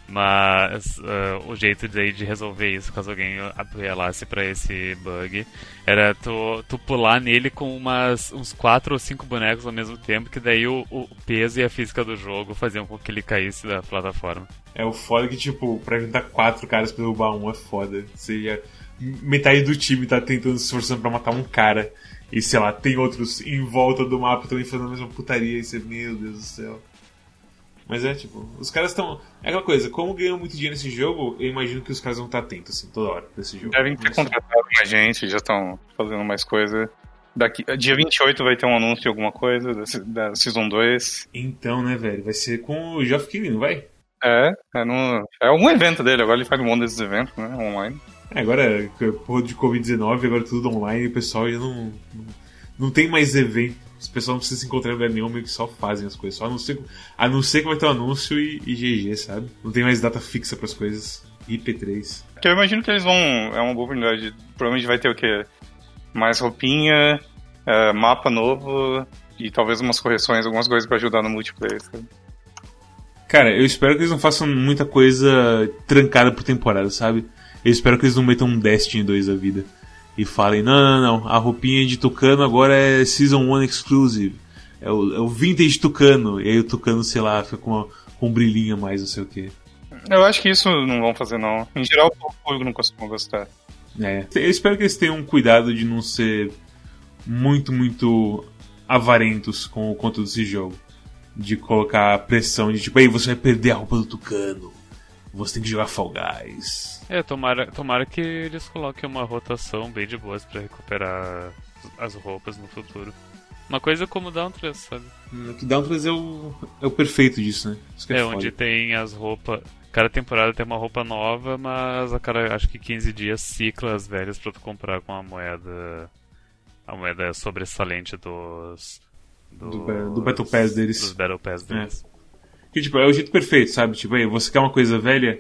Mas uh, o jeito de resolver isso, caso alguém apelasse para esse bug, era tu, tu pular nele com umas, uns quatro ou cinco bonecos ao mesmo tempo, que daí o, o peso e a física do jogo faziam com que ele caísse da plataforma. É o foda que, tipo, pra juntar quatro caras pra derrubar um é foda. Seria. Metade do time tá tentando se esforçando pra matar um cara. E sei lá, tem outros em volta do mapa também fazendo a mesma putaria. E você, meu Deus do céu. Mas é tipo, os caras estão. É aquela coisa, como ganham muito dinheiro nesse jogo, eu imagino que os caras vão estar atentos, assim, toda hora nesse jogo. Devem ter contratado mais gente, já estão fazendo mais coisa. Daqui, dia 28 vai ter um anúncio de alguma coisa da, da Season 2. Então, né, velho? Vai ser com o Geoff Keighley, não vai? É, é, no, é algum evento dele, agora ele faz um monte desses eventos, né, online. É, agora, porra de Covid-19, agora tudo online, o pessoal já não, não, não tem mais evento. Os pessoal não precisa se encontrar em lugar nenhum, meio que só fazem as coisas. Só a não ser, a não ser que vai ter um anúncio e, e GG, sabe? Não tem mais data fixa pras coisas. IP3. Que eu imagino que eles vão. É uma boa oportunidade. Provavelmente vai ter o quê? Mais roupinha, é, mapa novo e talvez umas correções, algumas coisas pra ajudar no multiplayer. sabe? Cara, eu espero que eles não façam muita coisa trancada por temporada, sabe? Eu espero que eles não metam um Destiny 2 da vida. E falem, não, não, não, a roupinha de Tucano agora é Season 1 Exclusive. É o, é o Vintage Tucano. E aí o Tucano, sei lá, fica com, uma- com um brilhinho a mais, não sei o que. Eu acho que isso não vão fazer, não. Em geral, o público não costuma gostar. É. Eu espero que eles tenham cuidado de não ser muito, muito avarentos com o conteúdo desse jogo. De colocar pressão de tipo, ei, você vai perder a roupa do Tucano. Você tem que jogar Fall Guys. É, tomara, tomara que eles coloquem uma rotação bem de boas pra recuperar as roupas no futuro. Uma coisa como Dauntless, sabe? O que Dauntless é o, é o perfeito disso, né? Isso é, É, onde tem as roupas. Cada temporada tem uma roupa nova, mas a cada acho que 15 dias cicla as velhas pra tu comprar com a moeda. A moeda sobressalente dos. Do, ba- do Battle Pass deles. Dos Battle Pass deles. Que tipo, é o jeito perfeito, sabe? Tipo, aí, você quer uma coisa velha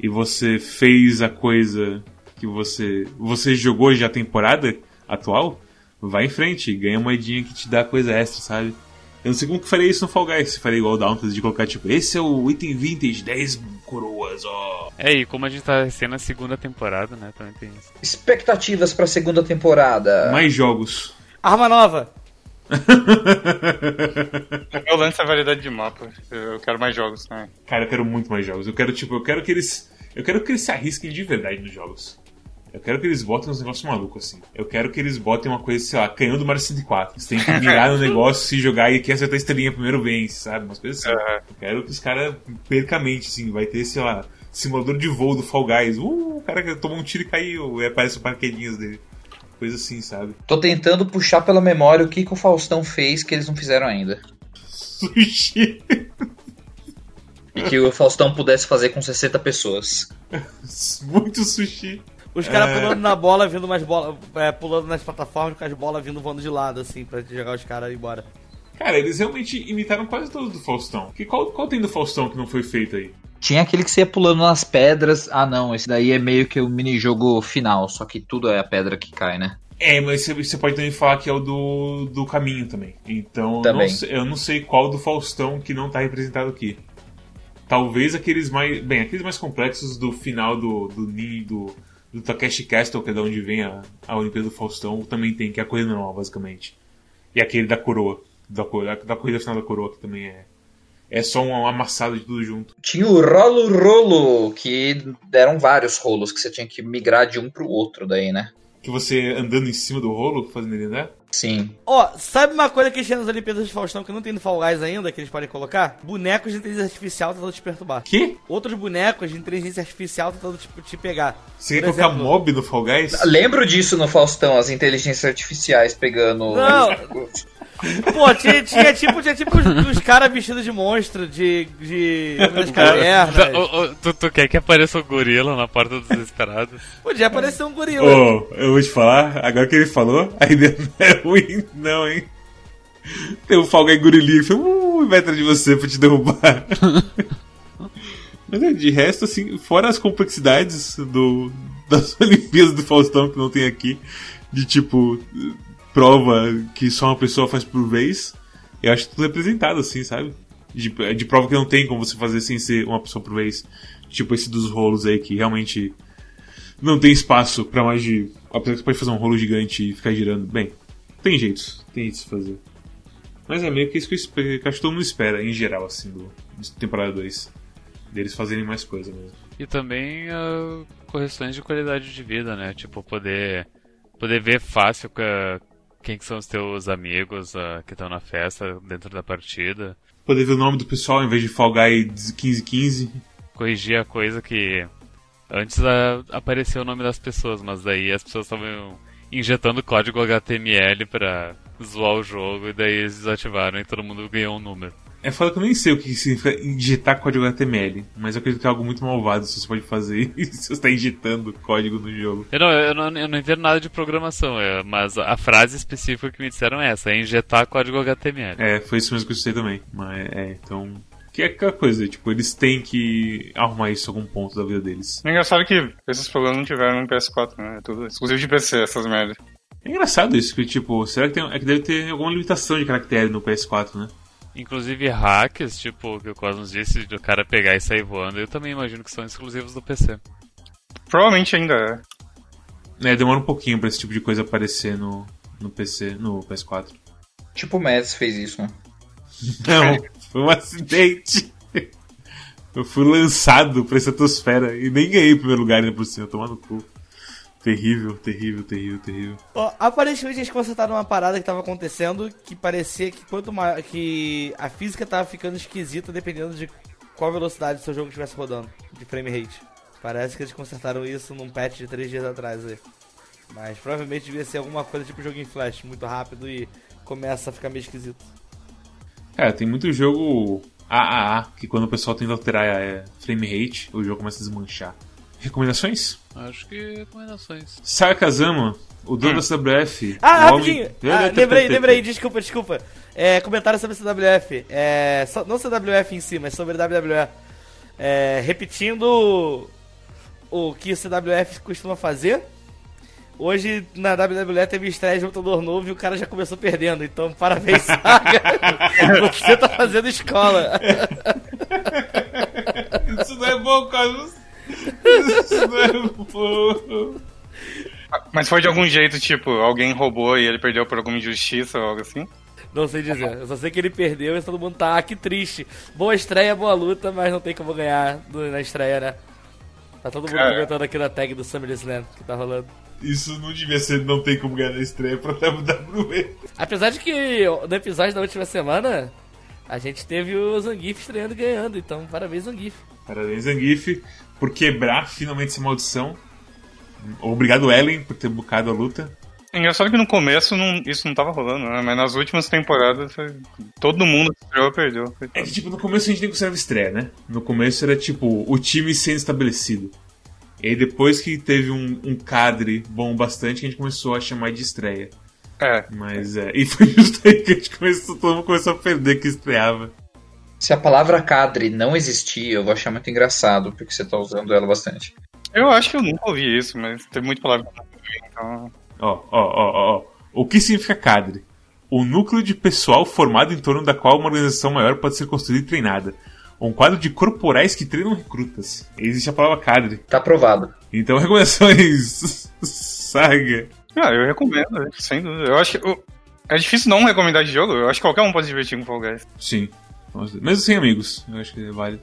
e você fez a coisa que você. Você jogou já a temporada atual, vai em frente, ganha uma moedinha que te dá coisa extra, sabe? Eu não sei como que faria isso no Fall Guys, se faria igual o Dauntless de colocar, tipo, esse é o item vintage, 10 coroas, ó. É, e como a gente tá recém na segunda temporada, né? Também tem isso. Expectativas pra segunda temporada. Mais jogos. Arma nova. O meu lance é a variedade de mapa. Eu quero mais jogos também. Cara, eu quero muito mais jogos. Eu quero, tipo, eu quero que eles. Eu quero que eles se arrisquem de verdade nos jogos. Eu quero que eles botem uns negócios malucos, assim. Eu quero que eles botem uma coisa, sei lá, canhão do Mario 64. Você tem que mirar no negócio, se jogar e quem acertar a estrelinha primeiro vence, sabe? Umas coisas assim. Aham. Eu quero que os caras percam a mente, assim. Vai ter, sei lá, simulador de voo do Fall Guys. Uh, o cara que tomou um tiro e caiu. E aparece o paraquedinhas dele. Coisa assim, sabe? Tô tentando puxar pela memória o que, que o Faustão fez que eles não fizeram ainda. Sushi. E que o Faustão pudesse fazer com 60 pessoas. muito sushi. Os caras É. pulando na bola, vindo mais bola, é, pulando nas plataformas com as bolas vindo voando de lado, assim, pra jogar os caras embora. Cara, eles realmente imitaram quase todos do Faustão. Que, qual, qual tem do Faustão que não foi feito aí? Tinha aquele que você ia pulando nas pedras. Ah, não, esse daí é meio que o minijogo final, só que tudo é a pedra que cai, né? É, mas você- pode também falar que é o do, do caminho também. Então, eu Também. não sei- eu não sei qual do Faustão que não tá representado aqui. Talvez aqueles mais. Bem, aqueles mais complexos do final do, do do, do Takeshi Castle, que é de onde vem a, a Olimpíada do Faustão, também tem, que é a corrida normal, basicamente. E aquele da coroa. Da, da, da corrida final da coroa, que também é. É só um amassado de tudo junto. Tinha o Rolo Rolo, que eram vários rolos que você tinha que migrar de um pro outro daí, né? Que você andando em cima do rolo, fazendo ele andar. Sim. Ó, sabe uma coisa que tinha nas Olimpíadas de Faustão que não tem no Fall Guys ainda, que eles podem colocar? Bonecos de inteligência artificial tentando te perturbar. Que? Outros bonecos de inteligência artificial tentando te, te pegar. Você quer colocar mob no Fall Guys? Lembro disso no Faustão, as inteligências artificiais pegando. Não. Pô, tinha, tinha tipo, tinha tipo os, os caras vestidos de monstro, de. de. das cavernas. Ô, ô, tu, tu quer que apareça o gorila na porta dos desesperados? Podia aparecer um gorila. Ô, eu vou te falar, agora que ele falou, a ideia não é ruim, não, hein? Tem um Fall Guy gorilinha que fala, uh, vai atrás de você pra te derrubar. Mas é, de resto, assim, fora as complexidades do, das Olimpíadas do Faustão que não tem aqui, de tipo, prova que só uma pessoa faz por vez, eu acho tudo representado, assim, sabe? De, de prova que não tem como você fazer sem ser uma pessoa por vez. Tipo esse dos rolos aí, que realmente não tem espaço pra mais de. Apesar que você pode fazer um rolo gigante e ficar girando. Bem, tem jeitos. Tem jeitos de fazer. Mas é meio que isso que eu, espe- que acho que todo mundo espera, em geral, assim, do, de temporada 2. Deles fazerem mais coisa mesmo. E também ah, correções de qualidade de vida, né? Tipo, poder, poder ver fácil ca- quem que são os teus amigos ah, que estão na festa dentro da partida. Poder ver o nome do pessoal ao invés de Fall Guy 1515. Corrigir a coisa que antes a, apareceu o nome das pessoas, mas daí as pessoas estavam injetando código HTML pra zoar o jogo e daí eles desativaram e todo mundo ganhou um número. É foda que eu nem sei o que significa injetar código HTML, mas eu acredito que é algo muito malvado se você pode fazer isso se você está injetando código no jogo. Eu não, eu não, eu não entendo nada de programação, é, mas a frase específica que me disseram é essa, é injetar código HTML. É, foi isso mesmo que eu sei também. Mas é, então. Que é aquela coisa, tipo, eles têm que arrumar isso em algum ponto da vida deles. É engraçado que esses problemas não tiveram no PS4, né? É tudo exclusivo de PC, essas merdas. É engraçado isso, que tipo, será que tem. É que deve ter alguma limitação de caractere no PS4, né? Inclusive hacks, tipo, que o Cosmos disse, do cara pegar e sair voando, eu também imagino que são exclusivos do PC. Provavelmente ainda é. É, demora um pouquinho pra esse tipo de coisa aparecer no, no PC, no PS4. Tipo o Mads fez isso, né? Não, foi um acidente. Eu fui lançado pra estratosfera e nem ganhei o primeiro lugar ainda por cima, tomando cu. Terrível, terrível, terrível, terrível. Ó, aparentemente eles constataram uma parada que tava acontecendo que parecia que quanto mais. que a física tava ficando esquisita dependendo de qual velocidade seu jogo estivesse rodando, de frame rate. Parece que eles consertaram isso num patch de 3 dias atrás aí. Mas provavelmente devia ser alguma coisa tipo jogo em flash, muito rápido e começa a ficar meio esquisito. É, tem muito jogo AAA que quando o pessoal tenta alterar é, frame rate, o jogo começa a desmanchar. Recomendações? Acho que recomendações. Sakazama, o dono da CWF. Ah, o rapidinho! homem- Ah, lembrei, lembrei, desculpa, desculpa. É, comentário sobre CWF. É, não CWF em si, mas sobre WWE. É, repetindo o que o CWF costuma fazer. Hoje na WWE teve estreia de lutador novo e o cara já começou perdendo. Então, parabéns, Saga. Você tá fazendo escola. Isso não é bom, Carlos. Isso não é bom. Mas foi de algum jeito, tipo, alguém roubou e ele perdeu por alguma injustiça ou algo assim? Não sei dizer. Eu só sei que ele perdeu e todo mundo tá, ah, que triste. Boa estreia, boa luta, mas não tem como ganhar na estreia, né? Tá todo mundo Cara. comentando aqui na tag do SummerSlam que tá rolando. Isso não devia ser, não tem como ganhar na estreia pra WWE. Apesar de que no episódio da última semana, a gente teve o Zangief estreando e ganhando. Então, parabéns, Zangief. Parabéns, Zangief, por quebrar finalmente essa maldição. Obrigado, Ellen, por ter bucado a luta. É engraçado que no começo não- isso não tava rolando, né? Mas nas últimas temporadas foi- todo mundo que estreou perdeu. É que, tipo, no começo a gente nem considerava estreia, né? No começo era, tipo, o time sendo estabelecido. E aí depois que teve um, um cadre bom bastante, a gente começou a chamar de estreia. É, Mas é. E foi justo aí que a gente começou, todo mundo começou a perder que estreava. Se a palavra cadre não existir, eu vou achar muito engraçado, porque você tá usando ela bastante. eu acho que eu nunca ouvi isso, mas tem muita palavra que eu não ouvi, então... Ó, ó, ó, ó, ó. O que significa cadre? O núcleo de pessoal formado em torno da qual uma organização maior pode ser construída e treinada. Um quadro de corporais que treinam recrutas. Existe a palavra cadre. Tá aprovado. Então, recomendações. Saga. Ah, eu recomendo, sem dúvida. Eu acho que... o- É difícil não recomendar de jogo, eu acho que qualquer um pode se divertir com Fall Guys. Sim. Mesmo sem amigos, eu acho que é válido.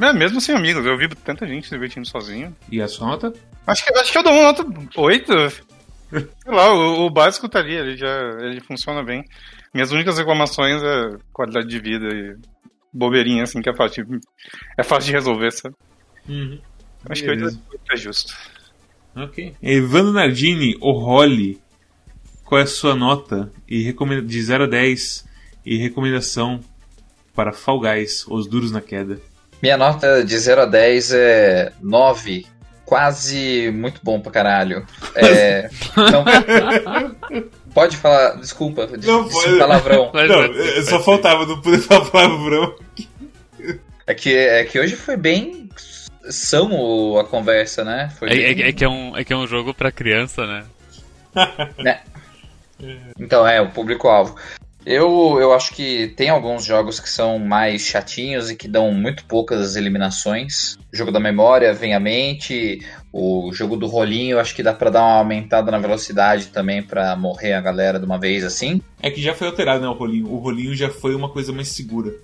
É, mesmo sem amigos, eu vi tanta gente se divertindo sozinho. E a sua nota? Acho que, acho que eu dou uma nota 8. Sei lá, o, o básico tá ali, ele já ele funciona bem. Minhas únicas reclamações é qualidade de vida e bobeirinha, assim, que é fácil de, é fácil de resolver, sabe? Acho que Beleza. 8 é justo. Ok. Evandro Nardini, o Holly. Qual é a sua nota e recomenda de 0 a 10 e recomendação para Fall Guys, os duros na queda? Minha nota de 0 a 10 é 9. Quase muito bom pra caralho. É, não, pode falar, desculpa, disse Não, disse pode. palavrão. Não, é, só faltava não poder falar palavrão. É que, é que hoje foi bem são a conversa, né? Foi É, é- bem- é que é um, é que é um jogo pra criança, né? né? Então, é, o público-alvo. Eu, eu acho que tem alguns jogos que são mais chatinhos e que dão muito poucas eliminações. O jogo da memória vem à mente. O jogo do rolinho, eu acho que dá pra dar uma aumentada na velocidade também pra morrer a galera de uma vez assim. É que já foi alterado, né, o rolinho. O rolinho já foi uma coisa mais segura.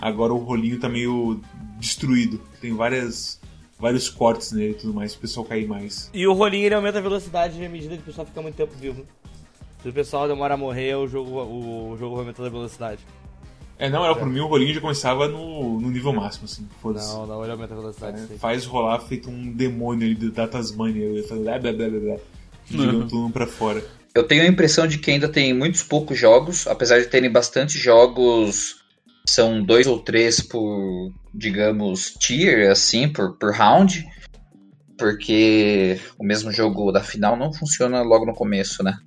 Agora o rolinho tá meio destruído. Tem várias, vários cortes nele e tudo mais, pro pessoal cair mais. E o rolinho ele aumenta a velocidade à medida que o pessoal fica muito tempo vivo. Se o pessoal demora a morrer, o jogo, o jogo vai aumentando a velocidade. É, não, era por mim o rolinho já começava no, no nível máximo, assim. Não, não, ele aumenta a velocidade. É, faz rolar feito um demônio ali da Tasmania. Eu falei, blá blá blá blá blá. Jogando mundo pra fora. Eu tenho a impressão de que ainda tem muitos poucos jogos, apesar de terem bastante jogos, são dois ou três por, digamos, tier, assim, por, por round, porque o mesmo jogo da final não funciona logo no começo, né?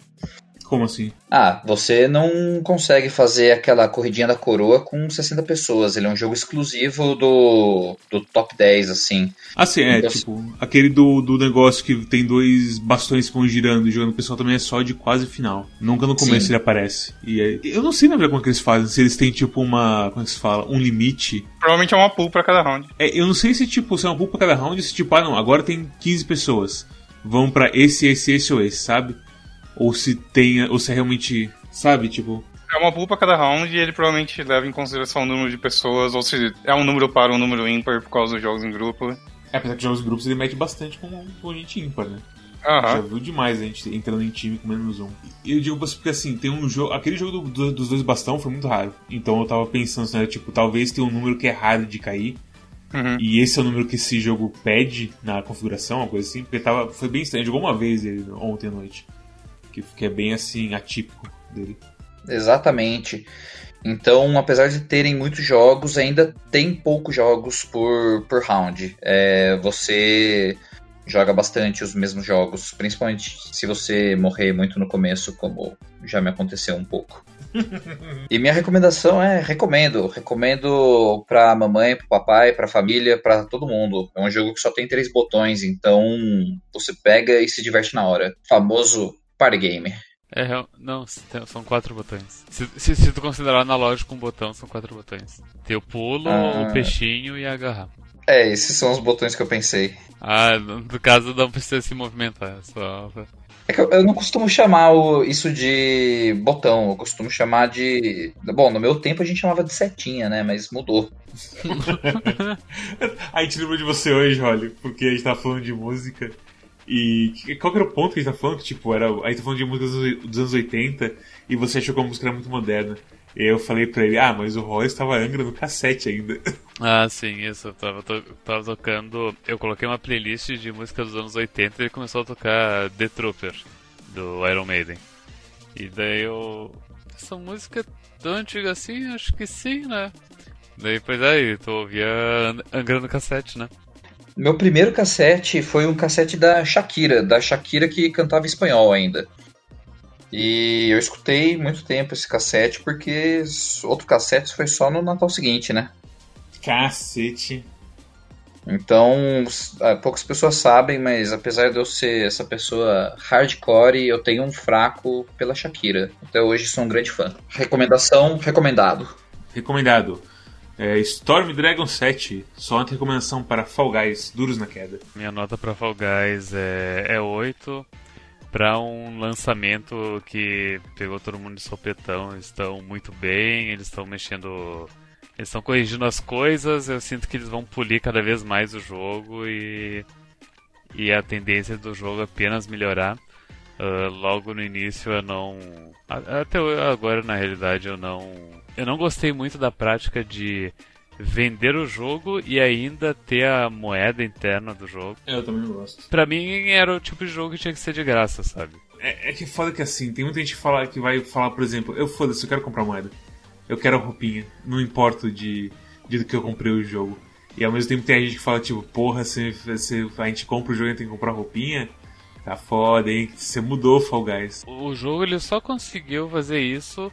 Como assim? Ah, você não consegue fazer aquela corridinha da coroa com 60 pessoas. Ele é um jogo exclusivo do, do top 10, assim. Ah, sim, é, Então- tipo, aquele do, do negócio que tem dois bastões que vão girando e jogando o pessoal também é só de quase final. Nunca no começo Sim. ele aparece. E é- eu não sei, na verdade, como é que eles fazem. Se eles têm, tipo, uma. Como é que se fala? Um limite. Provavelmente é uma pool pra cada round. É, eu não sei se, tipo, se é uma pool pra cada round, se, tipo, ah, não, agora tem 15 pessoas. Vão pra esse, esse, esse ou esse, sabe? Ou se tem. Ou se é realmente. Sabe, tipo. É uma pool pra cada round e ele provavelmente leva em consideração o número de pessoas, ou se é um número par ou um número ímpar por causa dos jogos em grupo. É, apesar que jogos em grupos ele mete bastante com, com gente ímpar, né? Já Aham. viu demais a gente entrando em time com menos um. E eu digo porque assim, tem um jogo. Aquele jogo do- do- dos dois bastão foi muito raro. Então eu tava pensando assim, né, tipo, talvez tenha um número que é raro de cair. Uhum. E esse é o número que esse jogo pede na configuração, uma coisa assim, porque tava, foi bem estranho. Jogou uma vez ele ontem à noite. Que, que é bem assim, atípico dele. Exatamente. Então, apesar de terem muitos jogos, ainda tem poucos jogos por, por round. É, você joga bastante os mesmos jogos, principalmente se você morrer muito no começo, como já me aconteceu um pouco. e minha recomendação é recomendo, recomendo pra mamãe, pro papai, pra família, pra todo mundo. É um jogo que só tem três botões, então você pega e se diverte na hora. Famoso party game. É, não, são quatro botões. Se, se, se tu considerar analógico um botão, são quatro botões. Tem o pulo, Ah. o peixinho e agarrar. É, esses são os botões que eu pensei. Ah, no no caso não precisa se movimentar, é só... É que eu, eu não costumo chamar o- isso de botão, eu costumo chamar de. Bom, no meu tempo a gente chamava de setinha, né? Mas mudou. A gente lembrou de você hoje, olha, porque a gente tava falando de música. E qual que era o ponto que a gente tá falando? Que, tipo, era, a gente tá falando de música dos anos- dos anos 80 e você achou que a música era muito moderna. E eu falei pra ele, ah, mas o Roy estava Angra no cassete ainda. Ah, sim, isso. Eu tava, to- tava tocando. Eu coloquei uma playlist de música dos anos 80 e ele começou a tocar The Trooper, do Iron Maiden. E daí eu. Essa música é tão antiga assim? Acho que sim, né? Daí, pois aí, tu ouvia An- Angra no cassete, né? Meu primeiro cassete foi um cassete da Shakira, da Shakira que cantava espanhol ainda. E eu escutei muito tempo esse cassete, porque outro cassete foi só no Natal seguinte, né? Cacete. Então, ah, poucas pessoas sabem, mas apesar de eu ser essa pessoa hardcore, eu tenho um fraco pela Shakira. Até hoje sou um grande fã. Recomendação, recomendado. Recomendado. É, Storm Dragon 7, só uma recomendação para Fall Guys, duros na queda. Minha nota pra Fall Guys é, é 8. Pra um lançamento que pegou todo mundo de sopetão, estão muito bem, eles estão mexendo. Eles estão corrigindo as coisas, eu sinto que eles vão polir cada vez mais o jogo e. E a tendência do jogo apenas melhorar. Ah, logo no início eu não. Até agora na realidade eu não. Eu não gostei muito da prática de vender o jogo e ainda ter a moeda interna do jogo. Eu também não gosto. Pra mim era o tipo de jogo que tinha que ser de graça, sabe? É, é que foda que assim, tem muita gente que, fala, que vai falar, por exemplo, eu foda-se, eu quero comprar moeda. Eu quero roupinha. Não importa de, de do que eu comprei o jogo. E ao mesmo tempo tem a gente que fala, tipo, porra, se, se a gente compra o jogo e tem que comprar roupinha, tá foda, hein? Você mudou Fall Guys. O jogo ele só conseguiu fazer isso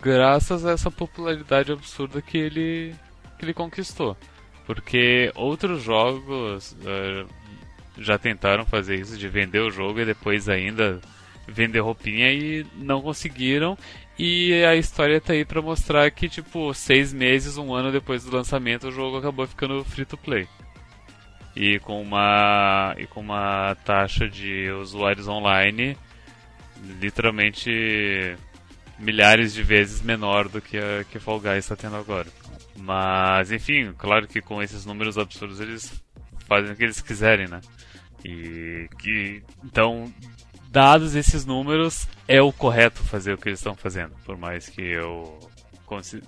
graças a essa popularidade absurda que ele que ele conquistou. Porque outros jogos eh, já tentaram fazer isso de vender o jogo e depois ainda vender roupinha e não conseguiram. E a história tá aí pra mostrar que, tipo, seis meses, um ano depois do lançamento, o jogo acabou ficando free to play. E com uma, e com uma taxa de usuários online literalmente milhares de vezes menor do que a que Fall Guys está tendo agora. Mas, enfim, claro que com esses números absurdos eles fazem o que eles quiserem, né? E que então, dados esses números, é o correto fazer o que eles estão fazendo, por mais que eu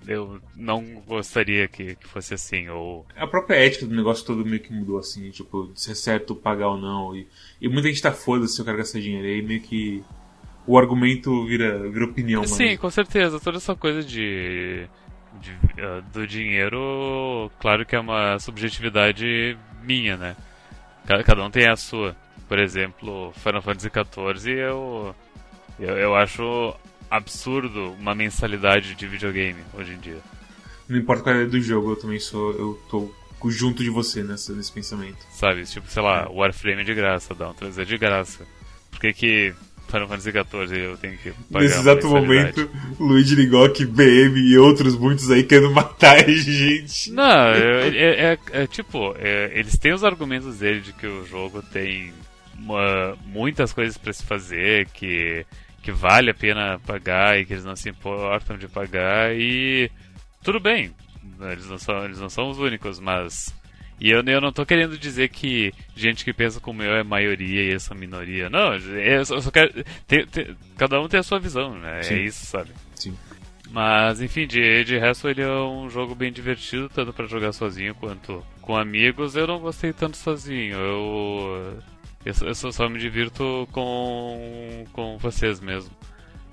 eu não gostaria que, que fosse assim, ou... A própria ética do negócio todo meio que mudou, assim, tipo, se é certo pagar ou não. E, e muita gente tá foda-se se eu quero gastar dinheiro. E aí meio que o argumento vira, vira opinião, mano. Sim, com certeza. Toda essa coisa de, de, ah, do dinheiro, claro que é uma subjetividade minha, né? Ca- Cada um tem a sua. Por exemplo, Final Fantasy XIV, eu, eu, eu acho absurdo uma mensalidade de videogame hoje em dia. Não importa qual é do jogo, eu também sou. Eu tô junto de você nessa, nesse pensamento. Sabe? Tipo, sei lá, Warframe é de graça, Dauntless é de graça. Por que que Final Fantasy XIV eu tenho que pagar Nesse exato momento, Luigi Ligok, BM e outros muitos aí querendo matar a gente. Não, é, é- é- é tipo, é, eles têm os argumentos dele de que o jogo tem uma- muitas coisas pra se fazer, que, que vale a pena pagar e que eles não se importam de pagar e tudo bem, eles não são, eles não são os únicos, mas e eu, eu não tô querendo dizer que gente que pensa como eu é maioria e eu sou minoria. Não, eu só, eu só quero. cada um tem a sua visão, né? Sim. É isso, sabe? Sim. Mas, enfim, de, de resto ele é um jogo bem divertido, tanto pra jogar sozinho quanto com amigos. Eu não gostei tanto sozinho, eu. Eu, só- eu só, só me divirto com, com vocês mesmo.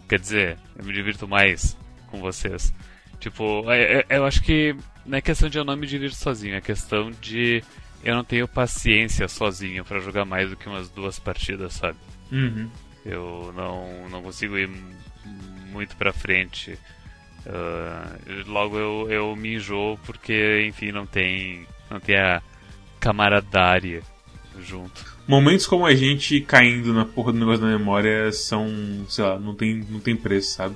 Quer dizer, eu me divirto mais com vocês. Tipo, é- é- eu acho que não é questão de eu não me divirto sozinho, é questão de eu não tenho paciência sozinho pra jogar mais do que umas duas partidas, sabe? Uhum. Eu não, não consigo ir muito pra frente. Ah, logo eu, eu me enjoo porque, enfim, não tem, não tem a camaradária junto. Momentos como a gente caindo na porra do negócio da memória são, sei lá, não tem, não tem preço, sabe?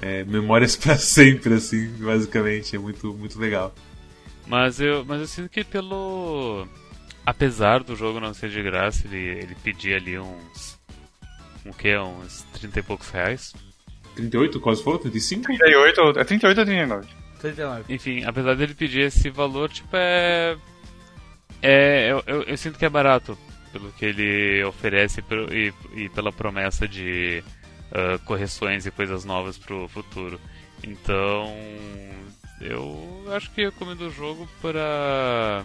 É, memórias pra sempre, assim, basicamente. É muito, muito legal. Mas eu, mas eu sinto que pelo. Apesar do jogo não ser de graça, ele, ele pedia ali uns. O que? Uns 30 e poucos reais. 38, quase falou? 35? 38, é 38 ou 39? 39. Enfim, apesar dele pedir esse valor, tipo, é. É. Eu, eu, eu sinto que é barato pelo que ele oferece e, e pela promessa de ah, correções e coisas novas pro futuro. Então. Eu acho que recomendo o jogo para.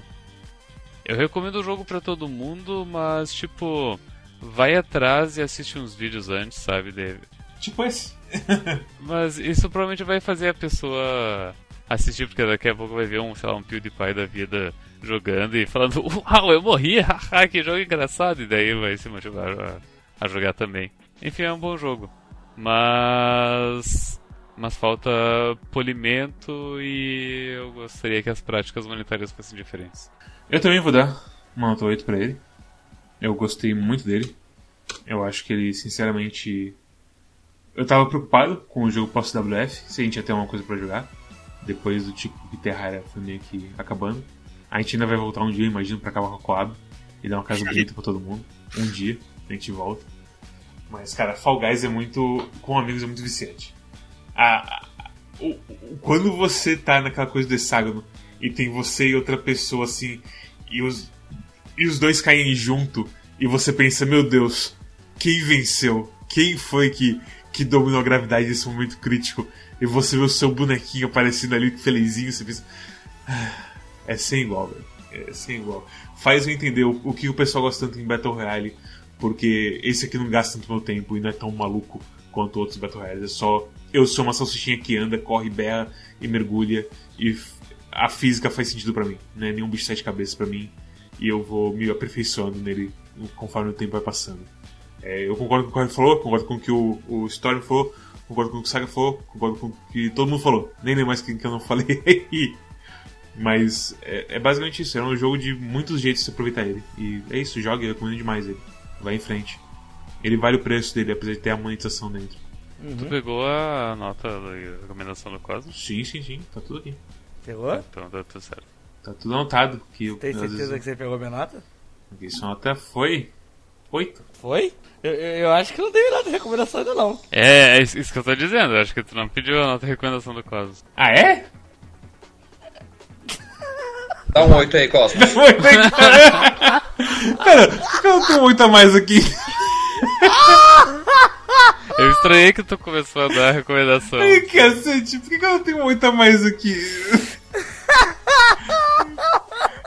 Eu recomendo o jogo pra todo mundo, mas, tipo. Vai atrás e assiste uns vídeos antes, sabe? De, Tipo esse. mas isso provavelmente vai fazer a pessoa assistir, porque daqui a pouco vai ver um, sei lá, um PewDiePie da vida jogando e falando, uau, eu morri, haha, que jogo engraçado, e daí vai se motivar a, a jogar também. Enfim, é um bom jogo. Mas. Mas falta polimento e eu gostaria que as práticas monetárias fossem diferentes. Eu também vou dar uma nota 8 pra ele. Eu gostei muito dele. Eu acho que ele, sinceramente. Eu tava preocupado com o jogo pós-WF, se a gente ia ter uma coisa pra jogar. Depois do Tico que Terraria foi meio que acabando. A gente ainda vai voltar um dia, imagino, pra acabar com a Coab e dar uma casa bonita pra todo mundo. Um dia, a gente volta. Mas, cara, Fall Guys é muito. Com amigos é muito viciante. A, a- o- o- quando você tá naquela coisa do hexágono e tem você e outra pessoa assim, e os, e os dois caem junto, e você pensa, meu Deus, quem venceu? Quem foi que, que dominou a gravidade nesse momento crítico? E você vê o seu bonequinho aparecendo ali felizinho, você pensa. "Ah, É sem igual, velho. É sem igual. Faz eu entender o, o que o pessoal gosta tanto em Battle Royale, porque esse aqui não gasta tanto meu tempo e não é tão maluco quanto outros Battle Royales. É só. Eu sou uma salsichinha que anda, corre, berra e mergulha, e a física faz sentido pra mim. Não é nenhum bicho de sete cabeças pra mim, e eu vou me aperfeiçoando nele conforme o tempo vai passando. É, eu concordo com o que o Corey falou, concordo com o que o, o Storm falou, concordo com o que o Saga falou, concordo com o que todo mundo falou. Nem lembro mais quem que eu não falei. Mas é, é basicamente isso, é um jogo de muitos jeitos de se aproveitar ele. E é isso, joga, eu recomendo demais ele. Vai em frente. Ele vale o preço dele, apesar de ter a monetização dentro. Tu pegou a nota da recomendação do Cosmos? Sim, sim, sim, tá tudo aqui. Pegou? Então tá tudo certo. Tá tudo anotado. Que eu, Tem certeza vezes, que você pegou minha nota? que Sua nota foi 8. Foi? Eu, eu, eu acho que não teve nada de recomendação ainda não. É, é isso isso que eu tô dizendo. Eu acho que tu não pediu a nota de recomendação do Cosmos. Ah, é? Dá um 8 aí, Cosmos. Foi, né, cara? cara, por que eu não tenho muito a mais aqui? Eu estranhei que tu começou a dar recomendação. Ai, cacete, por que, eu não tenho muita mais aqui?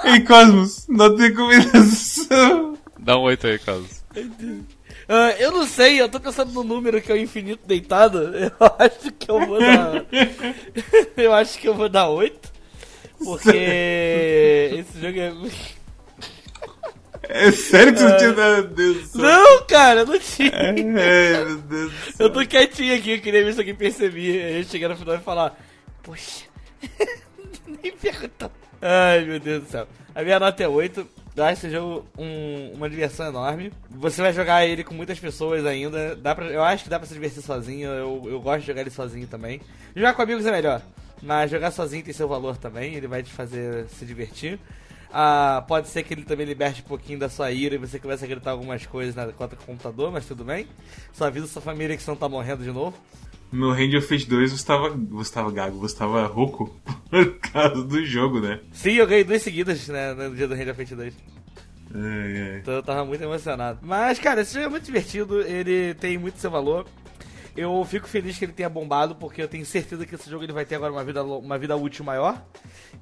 Ei, Cosmos, não tem recomendação. Dá um 8 aí, Carlos. Ah, eu não sei, eu tô pensando no número que é o infinito deitado. Eu acho que eu vou dar. eu acho que eu vou dar 8. Porque esse jogo é. É sério que você não tinha dado Deus do céu? Não, cara, eu não tinha. É, meu Deus do céu. Eu tô quietinho aqui, eu queria ver se alguém percebia. Aí eu chegar no final e falar, poxa, nem perguntou. Ai, meu Deus do céu. A minha nota é 8. Eu acho esse jogo um- uma diversão enorme. Você vai jogar ele com muitas pessoas ainda. Dá pra, eu acho que dá pra se divertir sozinho. Eu, eu gosto de jogar ele sozinho também. Jogar com amigos é melhor. Mas jogar sozinho tem seu valor também. Ele vai te fazer se divertir. Ah, pode ser que ele também liberte um pouquinho da sua ira e você comece a gritar algumas coisas na conta com o computador, mas tudo bem. Só avisa sua família que você não tá morrendo de novo. No of Fate 2 você tava, você tava gago, você tava rouco por causa do jogo, né? Sim, eu ganhei duas seguidas né, no dia do da Fate 2. Ai, ai. Então eu tava muito emocionado. Mas, cara, esse jogo é muito divertido, ele tem muito seu valor. Eu fico feliz que ele tenha bombado, porque eu tenho certeza que esse jogo ele vai ter agora uma vida, uma vida útil maior.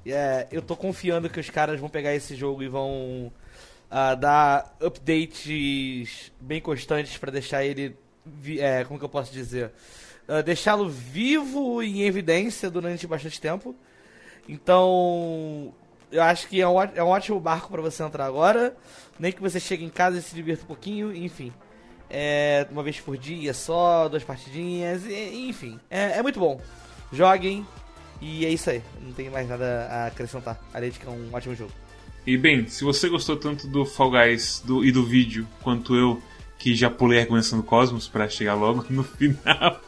É, eu tô confiando que os caras vão pegar esse jogo e vão ah, dar updates bem constantes pra deixar ele. é, como que eu posso dizer? Ah, Deixá-lo vivo e em evidência durante bastante tempo. Então, eu acho que é um, é um ótimo barco pra você entrar agora. Nem que você chegue em casa e se divirta um pouquinho, enfim. É, uma vez por dia só, duas partidinhas, e- enfim. É, é muito bom. Joguem e é isso aí. Não tem mais nada a acrescentar. Além de que é um ótimo jogo. E bem, se você gostou tanto do Fall Guys do, e do vídeo quanto eu, que já pulei a recomendação do Cosmos pra chegar logo no final,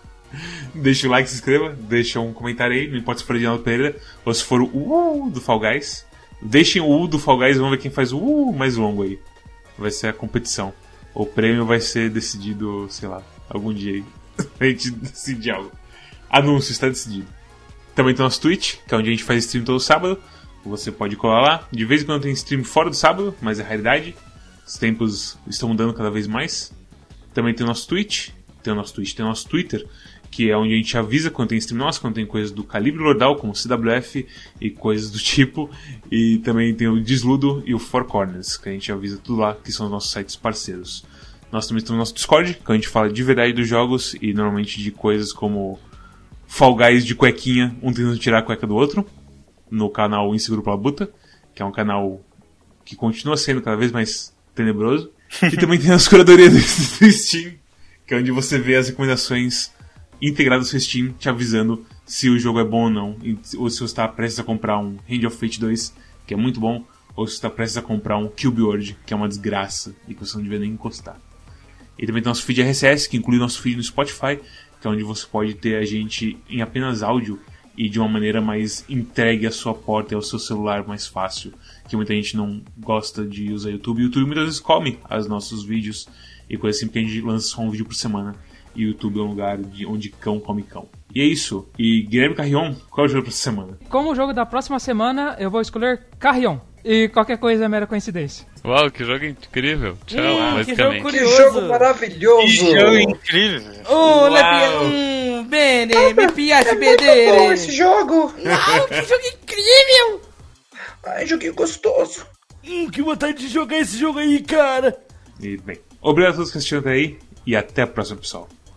deixa o like, se inscreva, deixa um comentário aí, não importa se for Edinaldo Pereira ou se for o uh do Fall Guys. Deixem o uh do Fall Guys, vamos ver quem faz o uh mais longo aí. Vai ser a competição. O prêmio vai ser decidido, sei lá, algum dia aí. a gente decide algo. Anúncio, está decidido. Também tem nosso Twitch, que é onde a gente faz stream todo sábado. Você pode colar lá. De vez em quando tem stream fora do sábado, mas é raridade. Os tempos estão mudando cada vez mais. Também tem nosso Twitch, tem o nosso Twitch, tem o nosso Twitter, que é onde a gente avisa quando tem stream nosso, quando tem coisas do calibre lordal, como CWF e coisas do tipo. E também tem o Desludo e o Four Corners, que a gente avisa tudo lá, que são os nossos sites parceiros. Nós também temos no nosso Discord, que a gente fala de verdade dos jogos e normalmente de coisas como Fall Guys de cuequinha, um tentando tirar a cueca do outro, no canal Inseguro pela Buta, que é um canal que continua sendo cada vez mais tenebroso. E também tem as curadorias do do Steam, que é onde você vê as recomendações integradas no Steam, te avisando se o jogo é bom ou não, ou se você está prestes a comprar um Hand of Fate 2, que é muito bom, ou se você está prestes a comprar um Cube World, que é uma desgraça e que você não devia nem encostar. E também tem nosso feed RSS, que inclui nosso feed no Spotify, que é onde você pode ter a gente em apenas áudio e de uma maneira mais entregue à sua porta e ao seu celular mais fácil. Que muita gente não gosta de usar YouTube. YouTube muitas vezes come os nossos vídeos e coisa assim, porque a gente lança só um vídeo por semana. E o YouTube é um lugar de onde cão come cão. E é isso. E Guilherme Carrion, qual é o jogo essa semana? Como jogo da próxima semana, eu vou escolher Carrion. E qualquer coisa é mera coincidência. Uau, que jogo incrível. Tchau, Hum, que jogo basicamente. Que jogo maravilhoso! Que jogo incrível. Oh. Hum, bene, me piace É muito bom esse jogo! Uau, que jogo incrível. Ai, joguinho gostoso! Hum, que vontade de jogar esse jogo aí, cara. E bem, obrigado a todos que assistiram até aí. E até a próxima, pessoal.